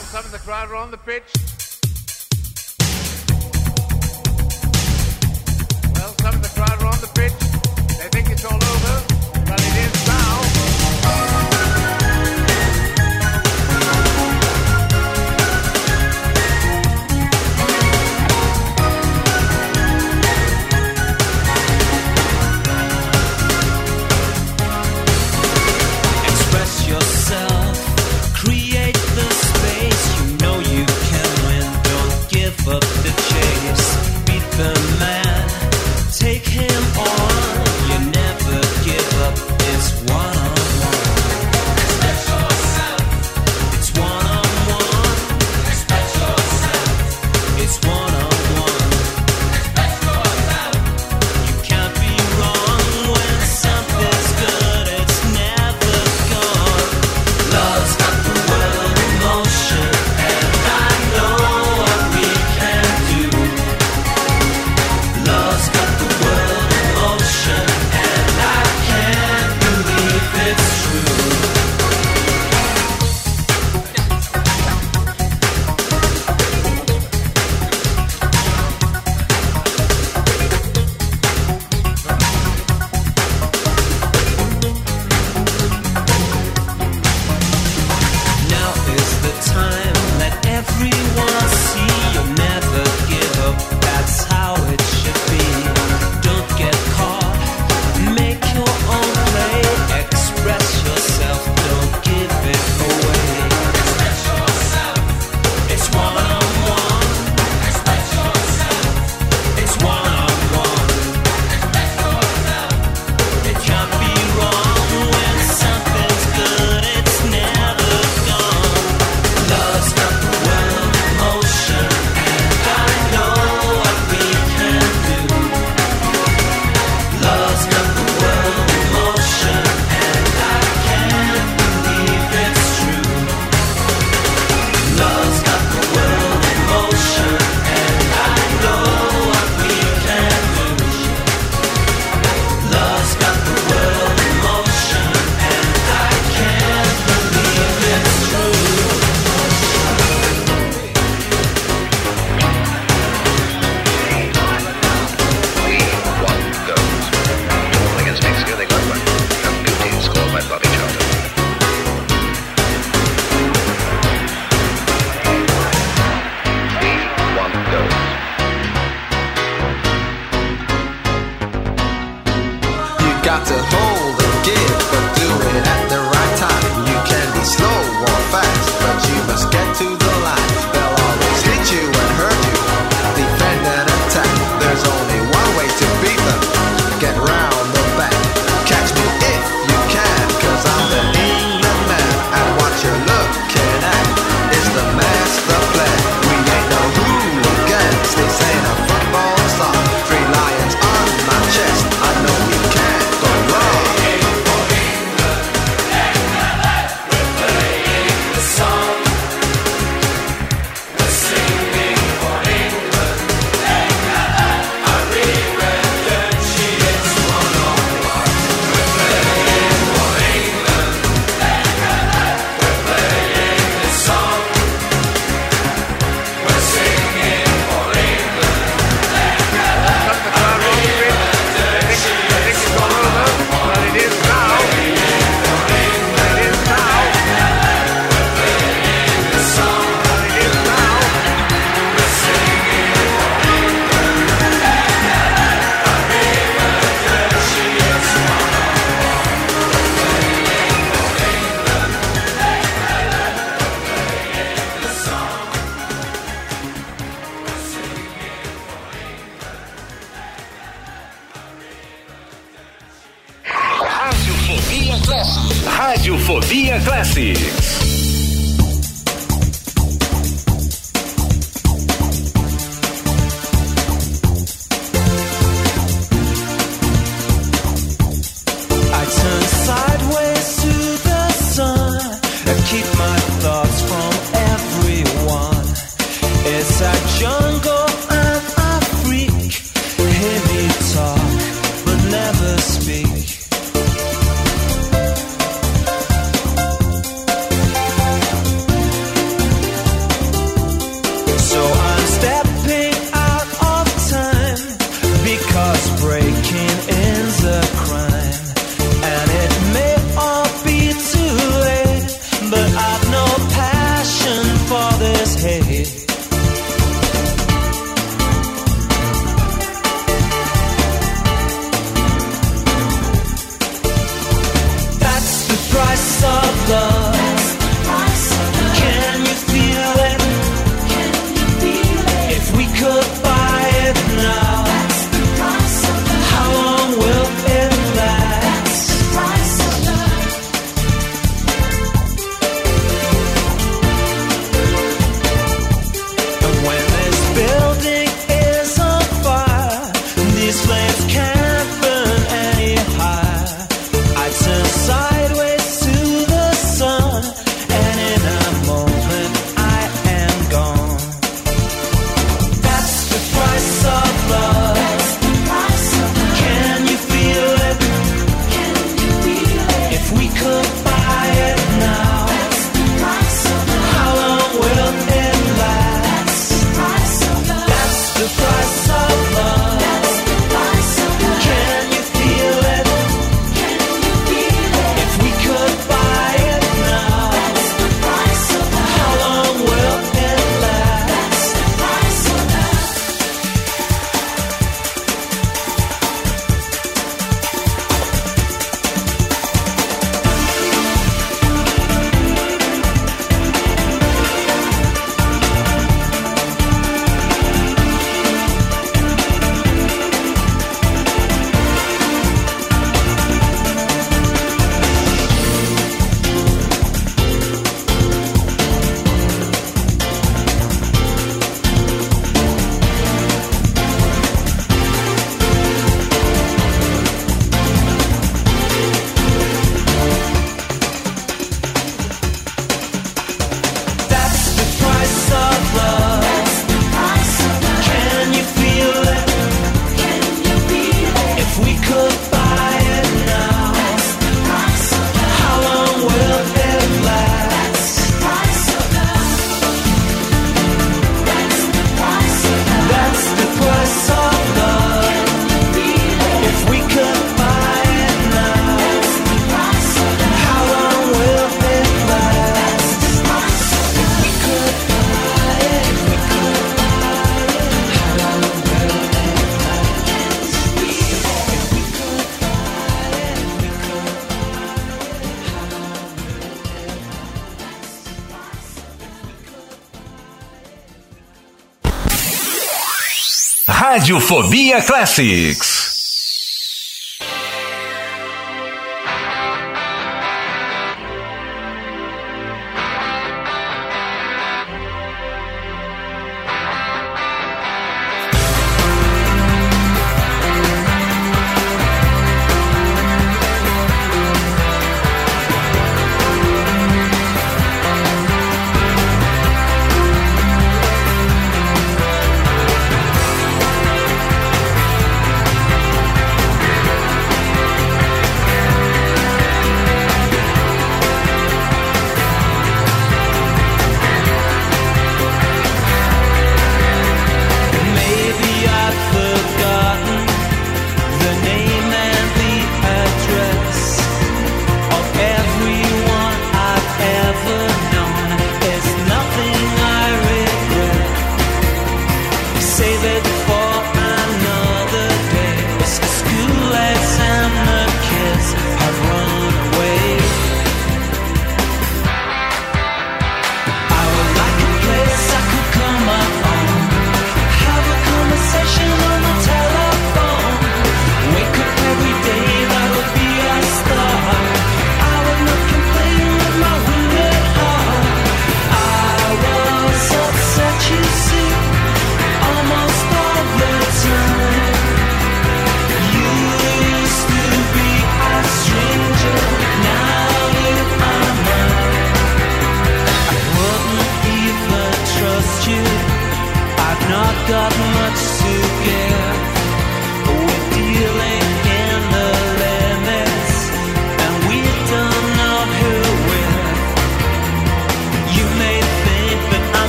Radiofobia Classics.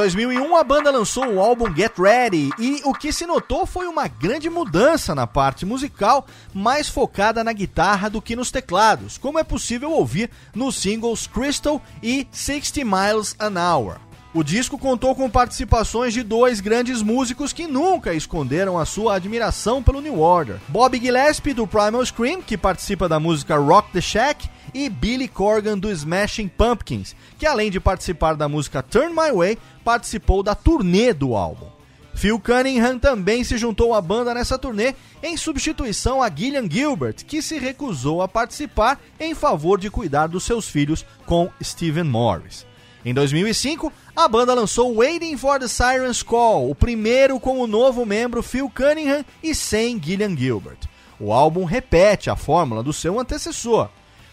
2001, a banda lançou o álbum Get Ready e o que se notou foi uma grande mudança na parte musical, mais focada na guitarra do que nos teclados, como é possível ouvir nos singles Crystal e 60 Miles an Hour. O disco contou com participações de dois grandes músicos que nunca esconderam a sua admiração pelo New Order: Bob Gillespie do Primal Scream, que participa da música Rock the Shack, e Billy Corgan do Smashing Pumpkins, que além de participar da música Turn My Way, participou da turnê do álbum. Phil Cunningham também se juntou à banda nessa turnê em substituição a Gillian Gilbert, que se recusou a participar em favor de cuidar dos seus filhos com Steven Morris. Em 2005, a banda lançou Waiting for the Siren's Call, o primeiro com o novo membro Phil Cunningham e sem Gillian Gilbert. O álbum repete a fórmula do seu antecessor.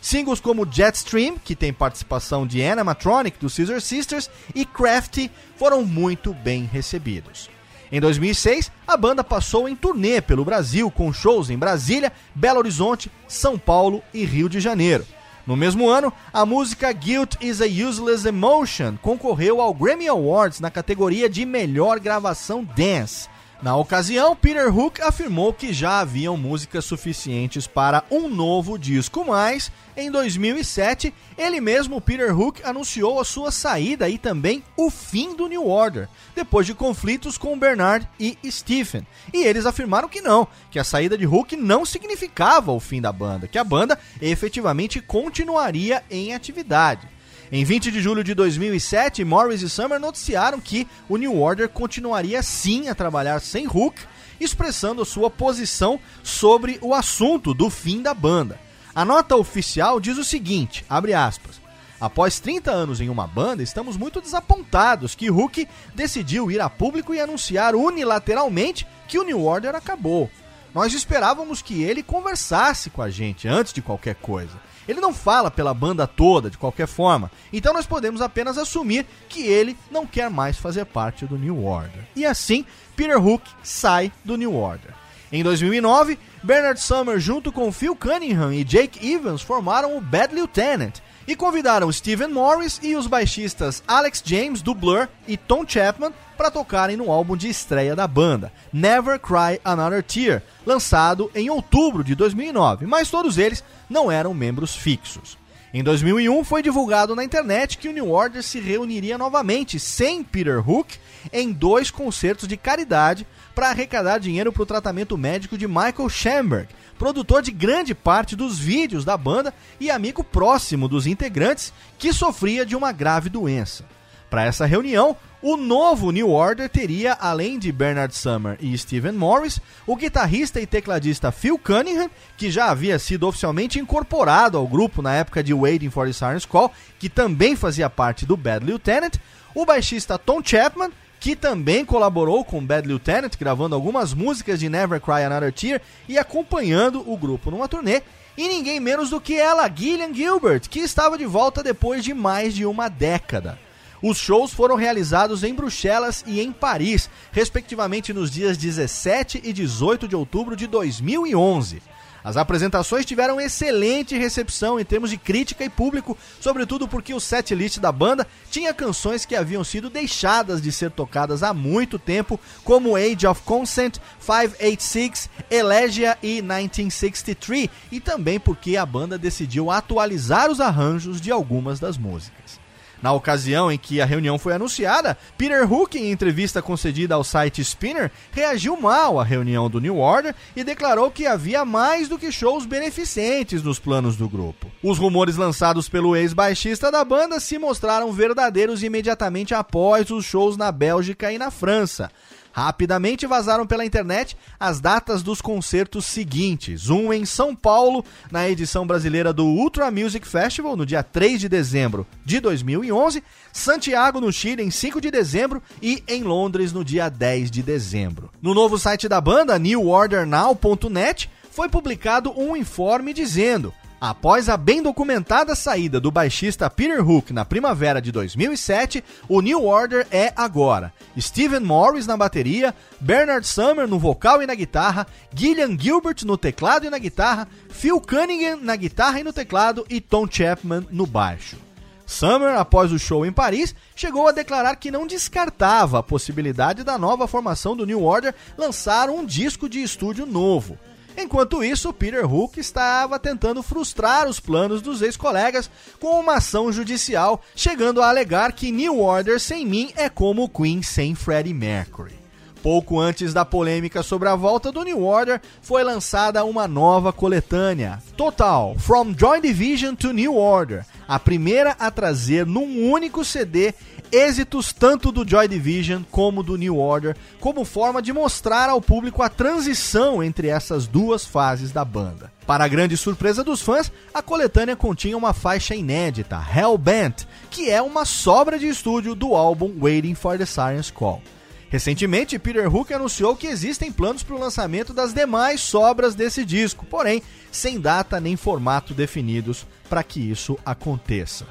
Singles como Jetstream, que tem participação de Animatronic do Scissor Sisters, e Crafty foram muito bem recebidos. Em 2006, a banda passou em turnê pelo Brasil com shows em Brasília, Belo Horizonte, São Paulo e Rio de Janeiro. No mesmo ano, a música Guilt is a Useless Emotion concorreu ao Grammy Awards na categoria de melhor gravação dance. Na ocasião, Peter Hook afirmou que já haviam músicas suficientes para um novo disco, mas em 2007, ele mesmo, Peter Hook, anunciou a sua saída e também o fim do New Order, depois de conflitos com Bernard e Stephen. E eles afirmaram que não, que a saída de Hook não significava o fim da banda, que a banda efetivamente continuaria em atividade. Em 20 de julho de 2007, Morris e Summer noticiaram que o New Order continuaria sim a trabalhar sem Hook, expressando sua posição sobre o assunto do fim da banda. A nota oficial diz o seguinte, abre aspas, Após 30 anos em uma banda, estamos muito desapontados que Hook decidiu ir a público e anunciar unilateralmente que o New Order acabou. Nós esperávamos que ele conversasse com a gente antes de qualquer coisa. Ele não fala pela banda toda, de qualquer forma, então nós podemos apenas assumir que ele não quer mais fazer parte do New Order. E assim, Peter Hook sai do New Order. Em 2009, Bernard Summer, junto com Phil Cunningham e Jake Evans, formaram o Bad Lieutenant e convidaram Steven Morris e os baixistas Alex James, do Blur, e Tom Chapman para tocarem no álbum de estreia da banda, Never Cry Another Tear, lançado em outubro de 2009, mas todos eles não eram membros fixos. Em 2001 foi divulgado na internet que o New Order se reuniria novamente sem Peter Hook em dois concertos de caridade para arrecadar dinheiro para o tratamento médico de Michael Schamberg, produtor de grande parte dos vídeos da banda e amigo próximo dos integrantes que sofria de uma grave doença. Para essa reunião, o novo New Order teria, além de Bernard Summer e Steven Morris, o guitarrista e tecladista Phil Cunningham, que já havia sido oficialmente incorporado ao grupo na época de Waiting for the Siren's Call, que também fazia parte do Bad Lieutenant, o baixista Tom Chapman, que também colaborou com Bad Lieutenant, gravando algumas músicas de Never Cry Another Tear e acompanhando o grupo numa turnê, e ninguém menos do que ela, Gillian Gilbert, que estava de volta depois de mais de uma década. Os shows foram realizados em Bruxelas e em Paris, respectivamente nos dias 17 e 18 de outubro de 2011. As apresentações tiveram excelente recepção em termos de crítica e público, sobretudo porque o setlist da banda tinha canções que haviam sido deixadas de ser tocadas há muito tempo, como Age of Consent, 586, Elegia e 1963, e também porque a banda decidiu atualizar os arranjos de algumas das músicas. Na ocasião em que a reunião foi anunciada, Peter Hook, em entrevista concedida ao site Spinner, reagiu mal à reunião do New Order e declarou que havia mais do que shows beneficentes nos planos do grupo. Os rumores lançados pelo ex-baixista da banda se mostraram verdadeiros imediatamente após os shows na Bélgica e na França. Rapidamente vazaram pela internet as datas dos concertos seguintes: um em São Paulo, na edição brasileira do Ultra Music Festival, no dia 3 de dezembro de 2011, Santiago, no Chile, em 5 de dezembro e em Londres, no dia 10 de dezembro. No novo site da banda, newordernow.net, foi publicado um informe dizendo. Após a bem documentada saída do baixista Peter Hook na primavera de 2007, o New Order é agora Steven Morris na bateria, Bernard Summer no vocal e na guitarra, Gillian Gilbert no teclado e na guitarra, Phil Cunningham na guitarra e no teclado e Tom Chapman no baixo. Summer, após o show em Paris, chegou a declarar que não descartava a possibilidade da nova formação do New Order lançar um disco de estúdio novo. Enquanto isso, Peter Hook estava tentando frustrar os planos dos ex-colegas com uma ação judicial, chegando a alegar que New Order sem mim é como Queen sem Freddie Mercury. Pouco antes da polêmica sobre a volta do New Order, foi lançada uma nova coletânea, Total, From Joy Division to New Order, a primeira a trazer num único CD êxitos tanto do Joy Division como do New Order, como forma de mostrar ao público a transição entre essas duas fases da banda. Para a grande surpresa dos fãs, a coletânea continha uma faixa inédita, Hellbent, que é uma sobra de estúdio do álbum Waiting for the Siren's Call. Recentemente, Peter Hook anunciou que existem planos para o lançamento das demais sobras desse disco, porém, sem data nem formato definidos para que isso aconteça.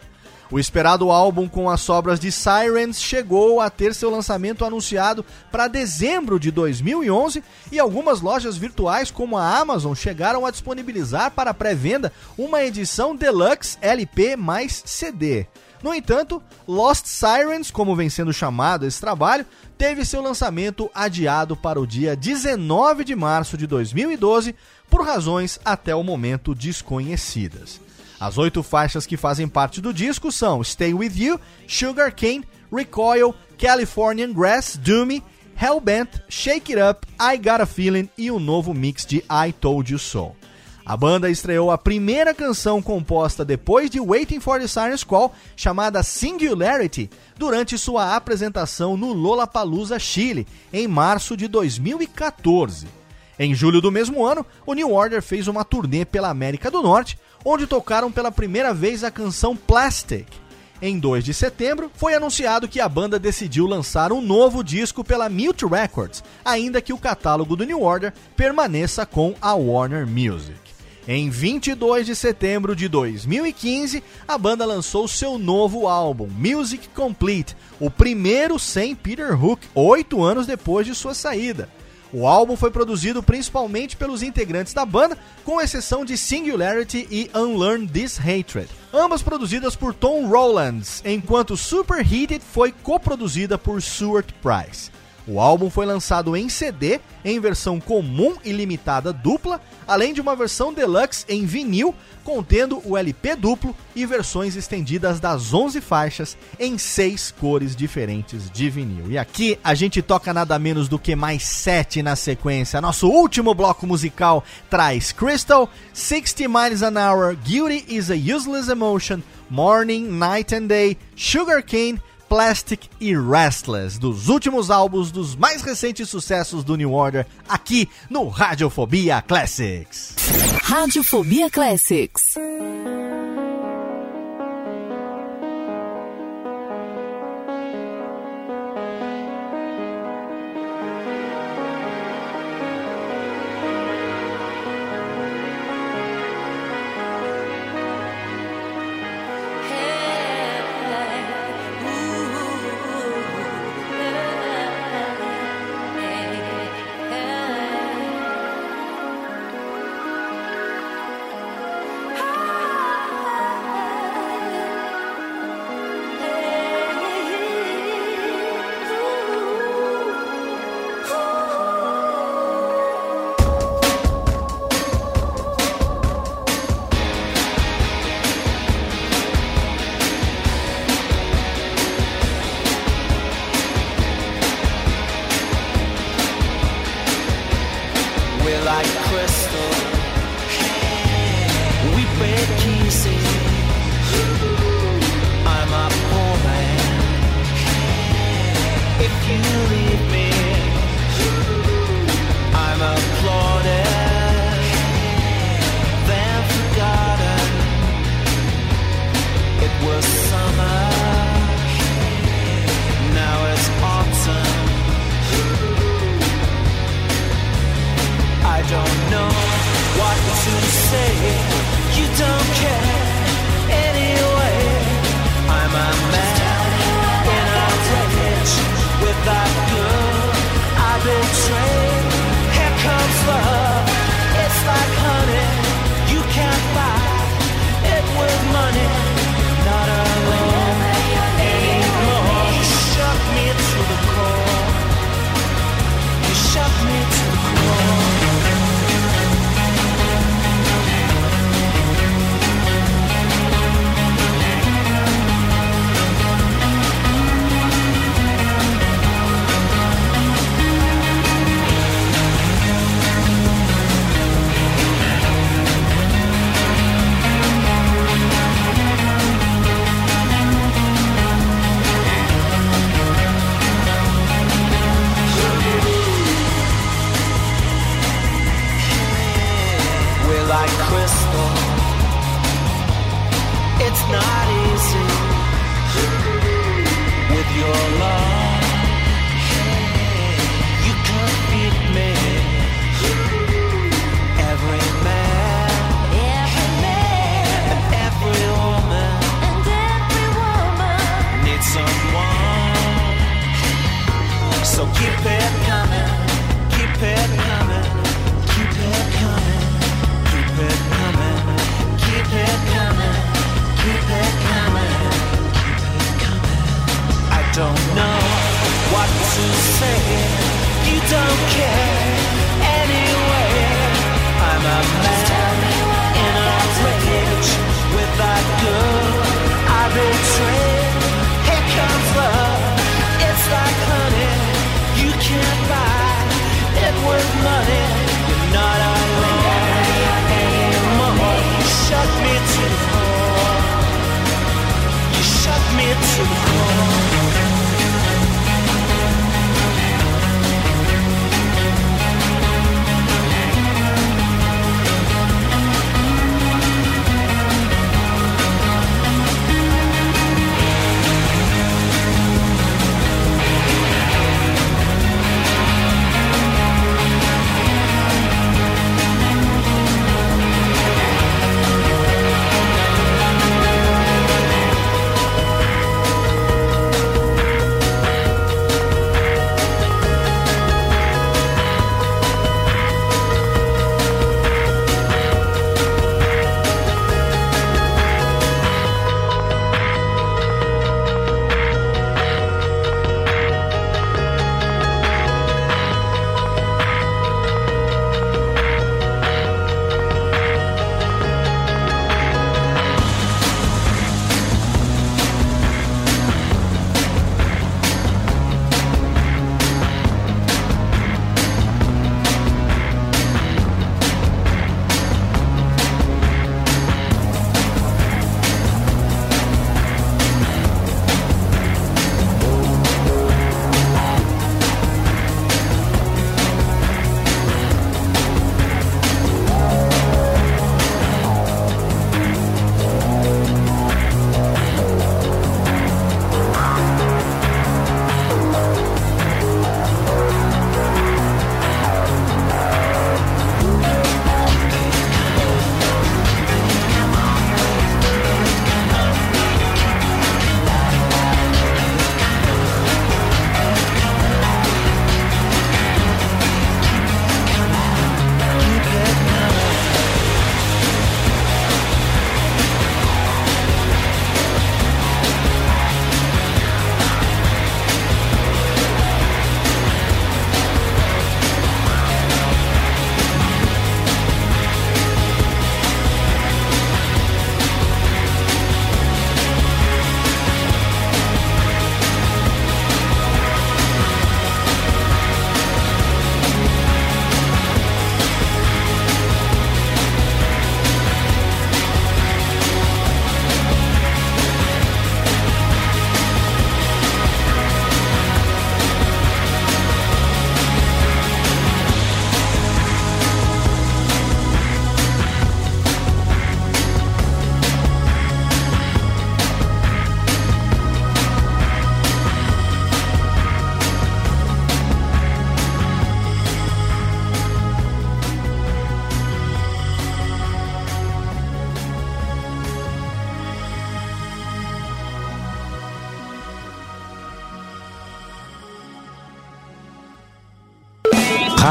O esperado álbum com as sobras de Sirens chegou a ter seu lançamento anunciado para dezembro de 2011 e algumas lojas virtuais como a Amazon chegaram a disponibilizar para pré-venda uma edição deluxe LP mais CD. No entanto, Lost Sirens, como vem sendo chamado esse trabalho, teve seu lançamento adiado para o dia 19 de março de 2012 por razões até o momento desconhecidas. As oito faixas que fazem parte do disco são Stay With You, Sugar Cane, Recoil, Californian Grass, Doomy, Hellbent, Shake It Up, I Got a Feeling e o novo mix de I Told You So. A banda estreou a primeira canção composta depois de Waiting for the Siren's Call, chamada Singularity, durante sua apresentação no Lollapalooza Chile, em março de 2014. Em julho do mesmo ano, o New Order fez uma turnê pela América do Norte, onde tocaram pela primeira vez a canção Plastic. Em 2 de setembro, foi anunciado que a banda decidiu lançar um novo disco pela Mute Records, ainda que o catálogo do New Order permaneça com a Warner Music. Em 22 de setembro de 2015, a banda lançou seu novo álbum, Music Complete, o primeiro sem Peter Hook, oito anos depois de sua saída. O álbum foi produzido principalmente pelos integrantes da banda, com exceção de Singularity e Unlearn This Hatred, ambas produzidas por Tom Rowlands, enquanto Super Heated foi coproduzida por Stuart Price. O álbum foi lançado em CD, em versão comum e limitada dupla, além de uma versão deluxe em vinil, contendo o LP duplo e versões estendidas das 11 faixas em seis cores diferentes de vinil. E aqui a gente toca nada menos do que mais sete na sequência. Nosso último bloco musical traz Crystal, 60 Miles an Hour, Guilty is a Useless Emotion, Morning, Night and Day, Sugarcane, Plastic e Restless, dos últimos álbuns dos mais recentes sucessos do New Order, aqui no Radiofobia Classics. Radiofobia Classics.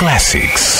Classics.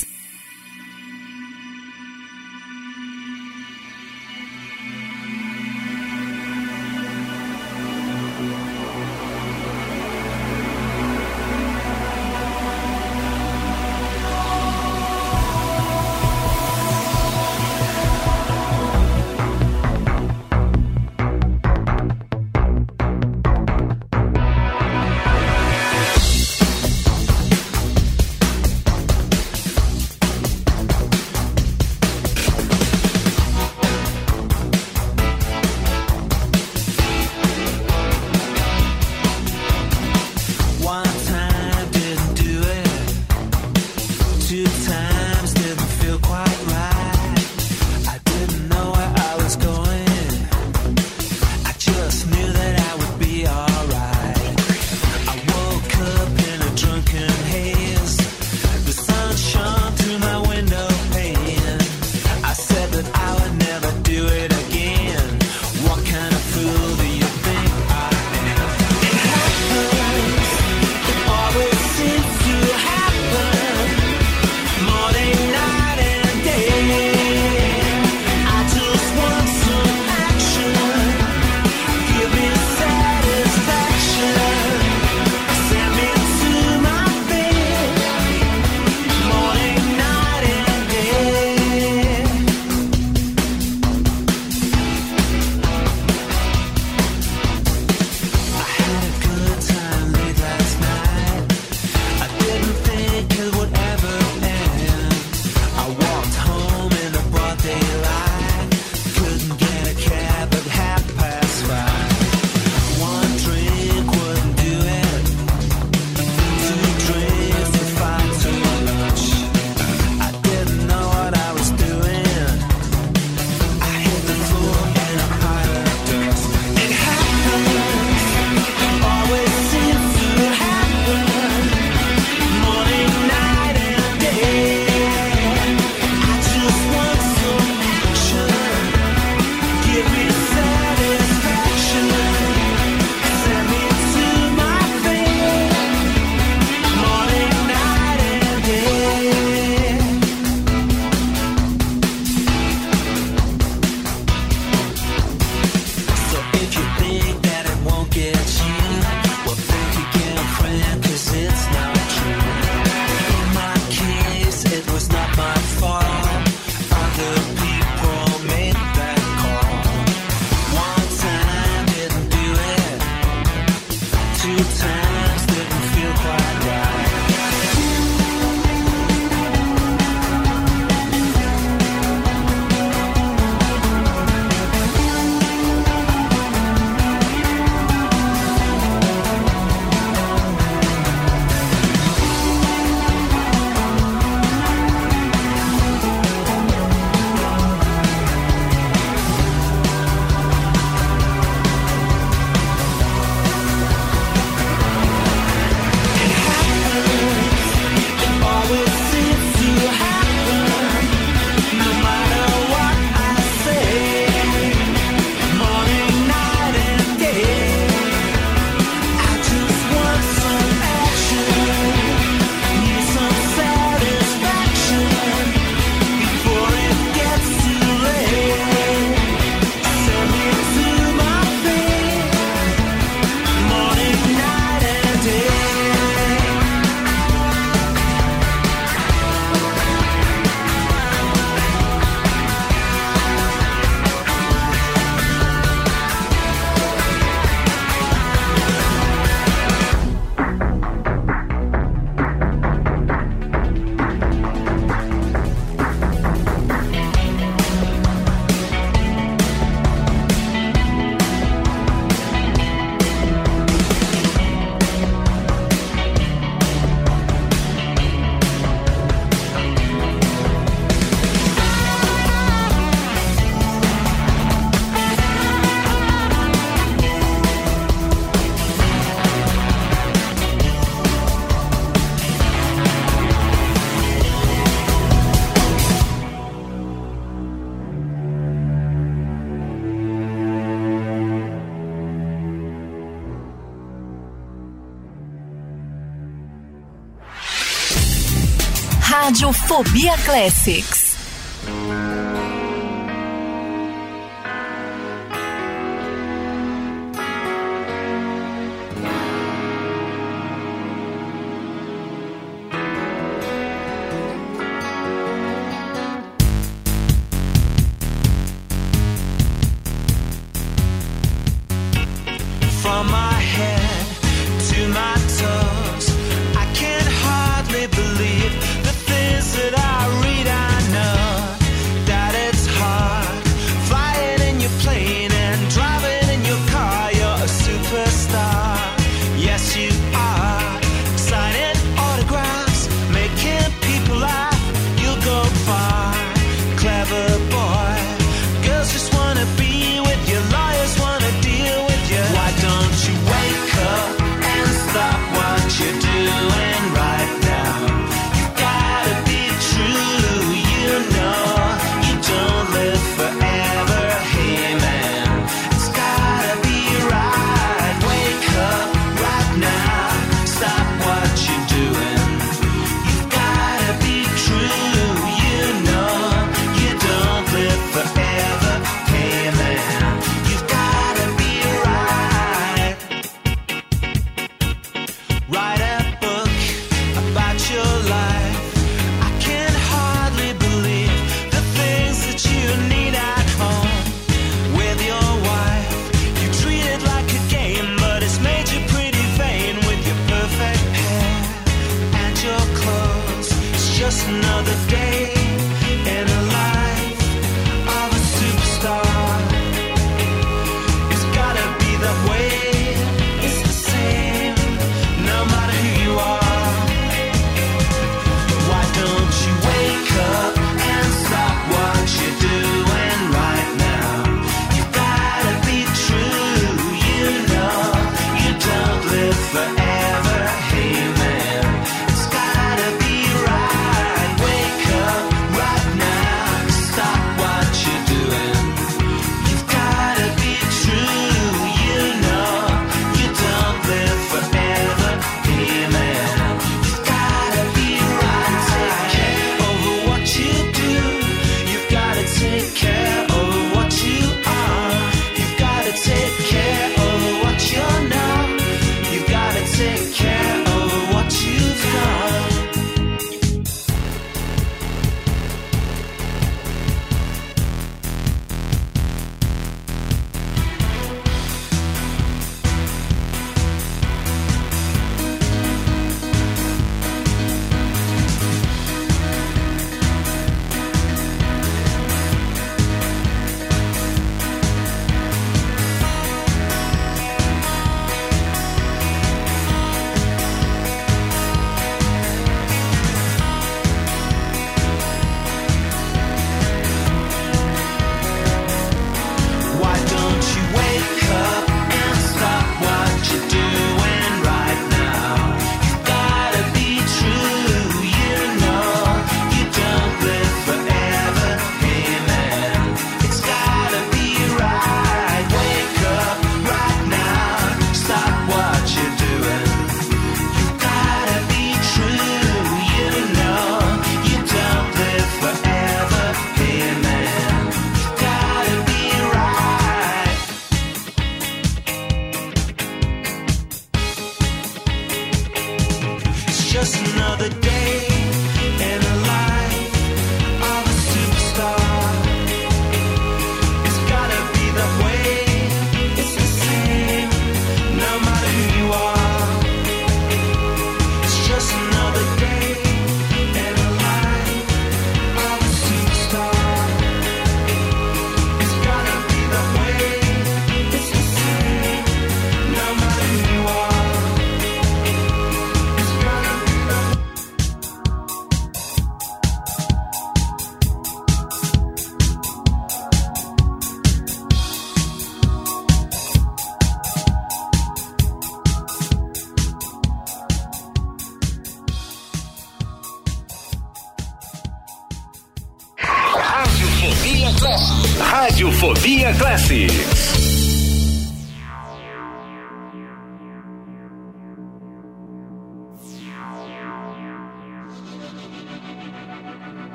Radiofobia Classics.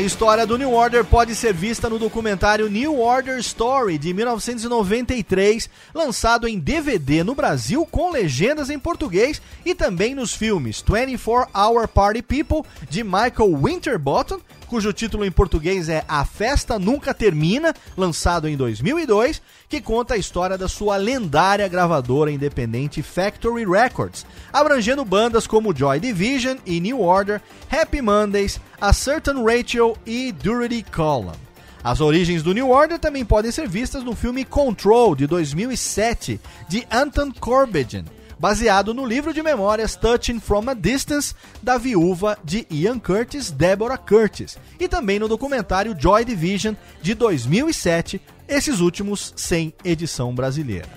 A história do New Order pode ser vista no documentário New Order Story de 1993, lançado em DVD no Brasil com legendas em português e também nos filmes 24 Hour Party People de Michael Winterbottom, cujo título em português é A Festa Nunca Termina, lançado em 2002, que conta a história da sua lendária gravadora independente Factory Records, abrangendo bandas como Joy Division e New Order, Happy Mondays, A Certain Rachel e Durity Column. As origens do New Order também podem ser vistas no filme Control, de 2007, de Anton Corbijn, baseado no livro de memórias Touching From a Distance, da viúva de Ian Curtis, Deborah Curtis, e também no documentário Joy Division, de 2007, esses últimos sem edição brasileira.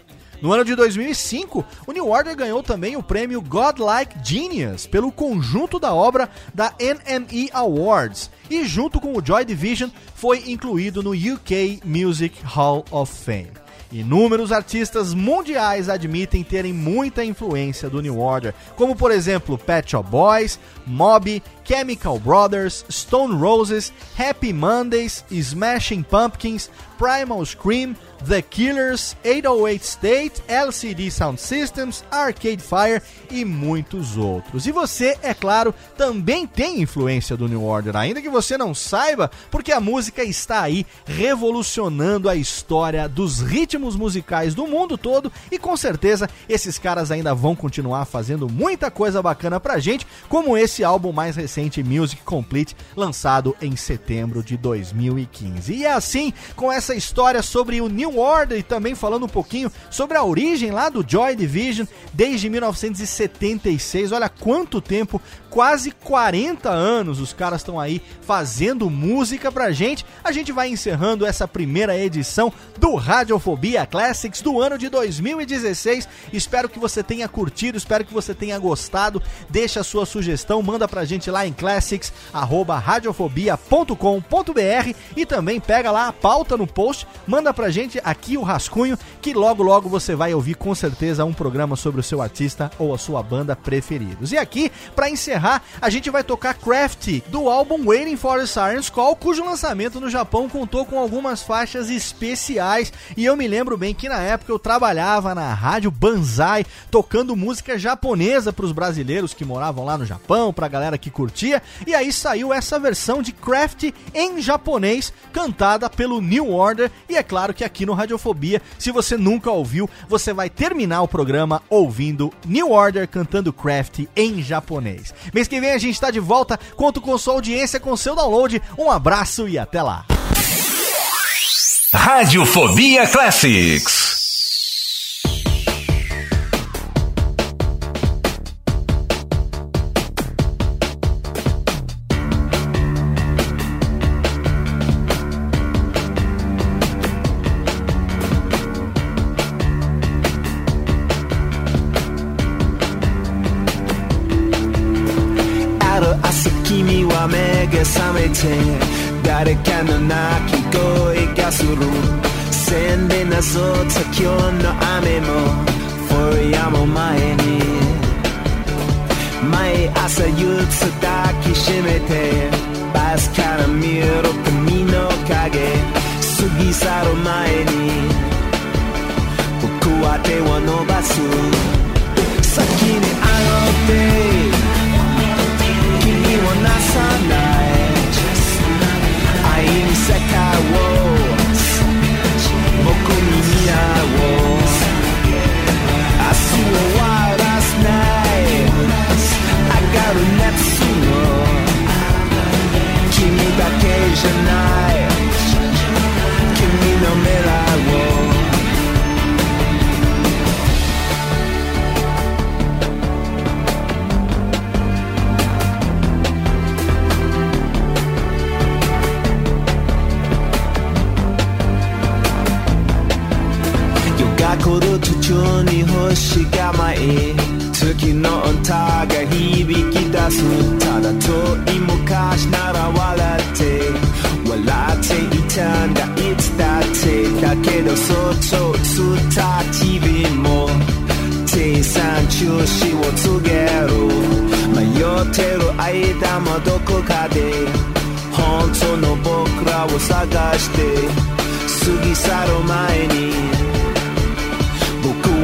No ano de 2005, o New Order ganhou também o prêmio Godlike Genius pelo conjunto da obra da NME Awards e, junto com o Joy Division, foi incluído no UK Music Hall of Fame. Inúmeros artistas mundiais admitem terem muita influência do New Order, como por exemplo Pet Shop Boys, Mob, Chemical Brothers, Stone Roses, Happy Mondays, Smashing Pumpkins, Primal Scream, The Killers, 808 State, LCD Sound Systems, Arcade Fire e muitos outros. E você, é claro, também tem influência do New Order, ainda que você não saiba, porque a música está aí revolucionando a história dos ritmos musicais do mundo todo e com certeza esses caras ainda vão continuar fazendo muita coisa bacana pra gente, como esse álbum mais recente, Music Complete, lançado em setembro de 2015. E é assim, com essa história sobre o New Order e também falando um pouquinho sobre a origem lá do Joy Division desde 1976. Olha quanto tempo, quase 40 anos os caras estão aí fazendo música pra gente. A gente vai encerrando essa primeira edição do Radiofobia Classics do ano de 2016. Espero que você tenha curtido, espero que você tenha gostado. Deixa a sua sugestão, manda pra gente lá em classics@radiofobia.com.br e também pega lá a pauta no post, manda pra gente aqui o rascunho que logo logo você vai ouvir com certeza um programa sobre o seu artista ou a sua banda preferidos. E aqui, pra encerrar, a gente vai tocar Crafty do álbum Waiting for a Siren's Call, cujo lançamento no Japão contou com algumas faixas especiais. E eu me lembro bem que na época eu trabalhava na rádio Banzai tocando música japonesa para os brasileiros que moravam lá no Japão, pra galera que curtia, e aí saiu essa versão de Craft em japonês, cantada pelo New Order, e é claro que aqui no Radiofobia, se você nunca ouviu, você vai terminar o programa ouvindo New Order cantando Craft em japonês. Mês que vem a gente está de volta, conto com sua audiência, com seu download, um abraço e até lá! Radiofobia Classics. て誰かの泣き声がする線でなぞった今日の雨もフォリアも前に毎朝憂鬱抱きしめてバスから見る君の影過ぎ去る前に僕は手を伸ばす先にあの手君をなさない I was 中に星が舞い月の音が響き出すただ遠い昔なら笑って笑っていたんだいつだってだけどそっと映った TV も生産中止を告げる迷ってる間もどこかで本当の僕らを探して過ぎ去る前に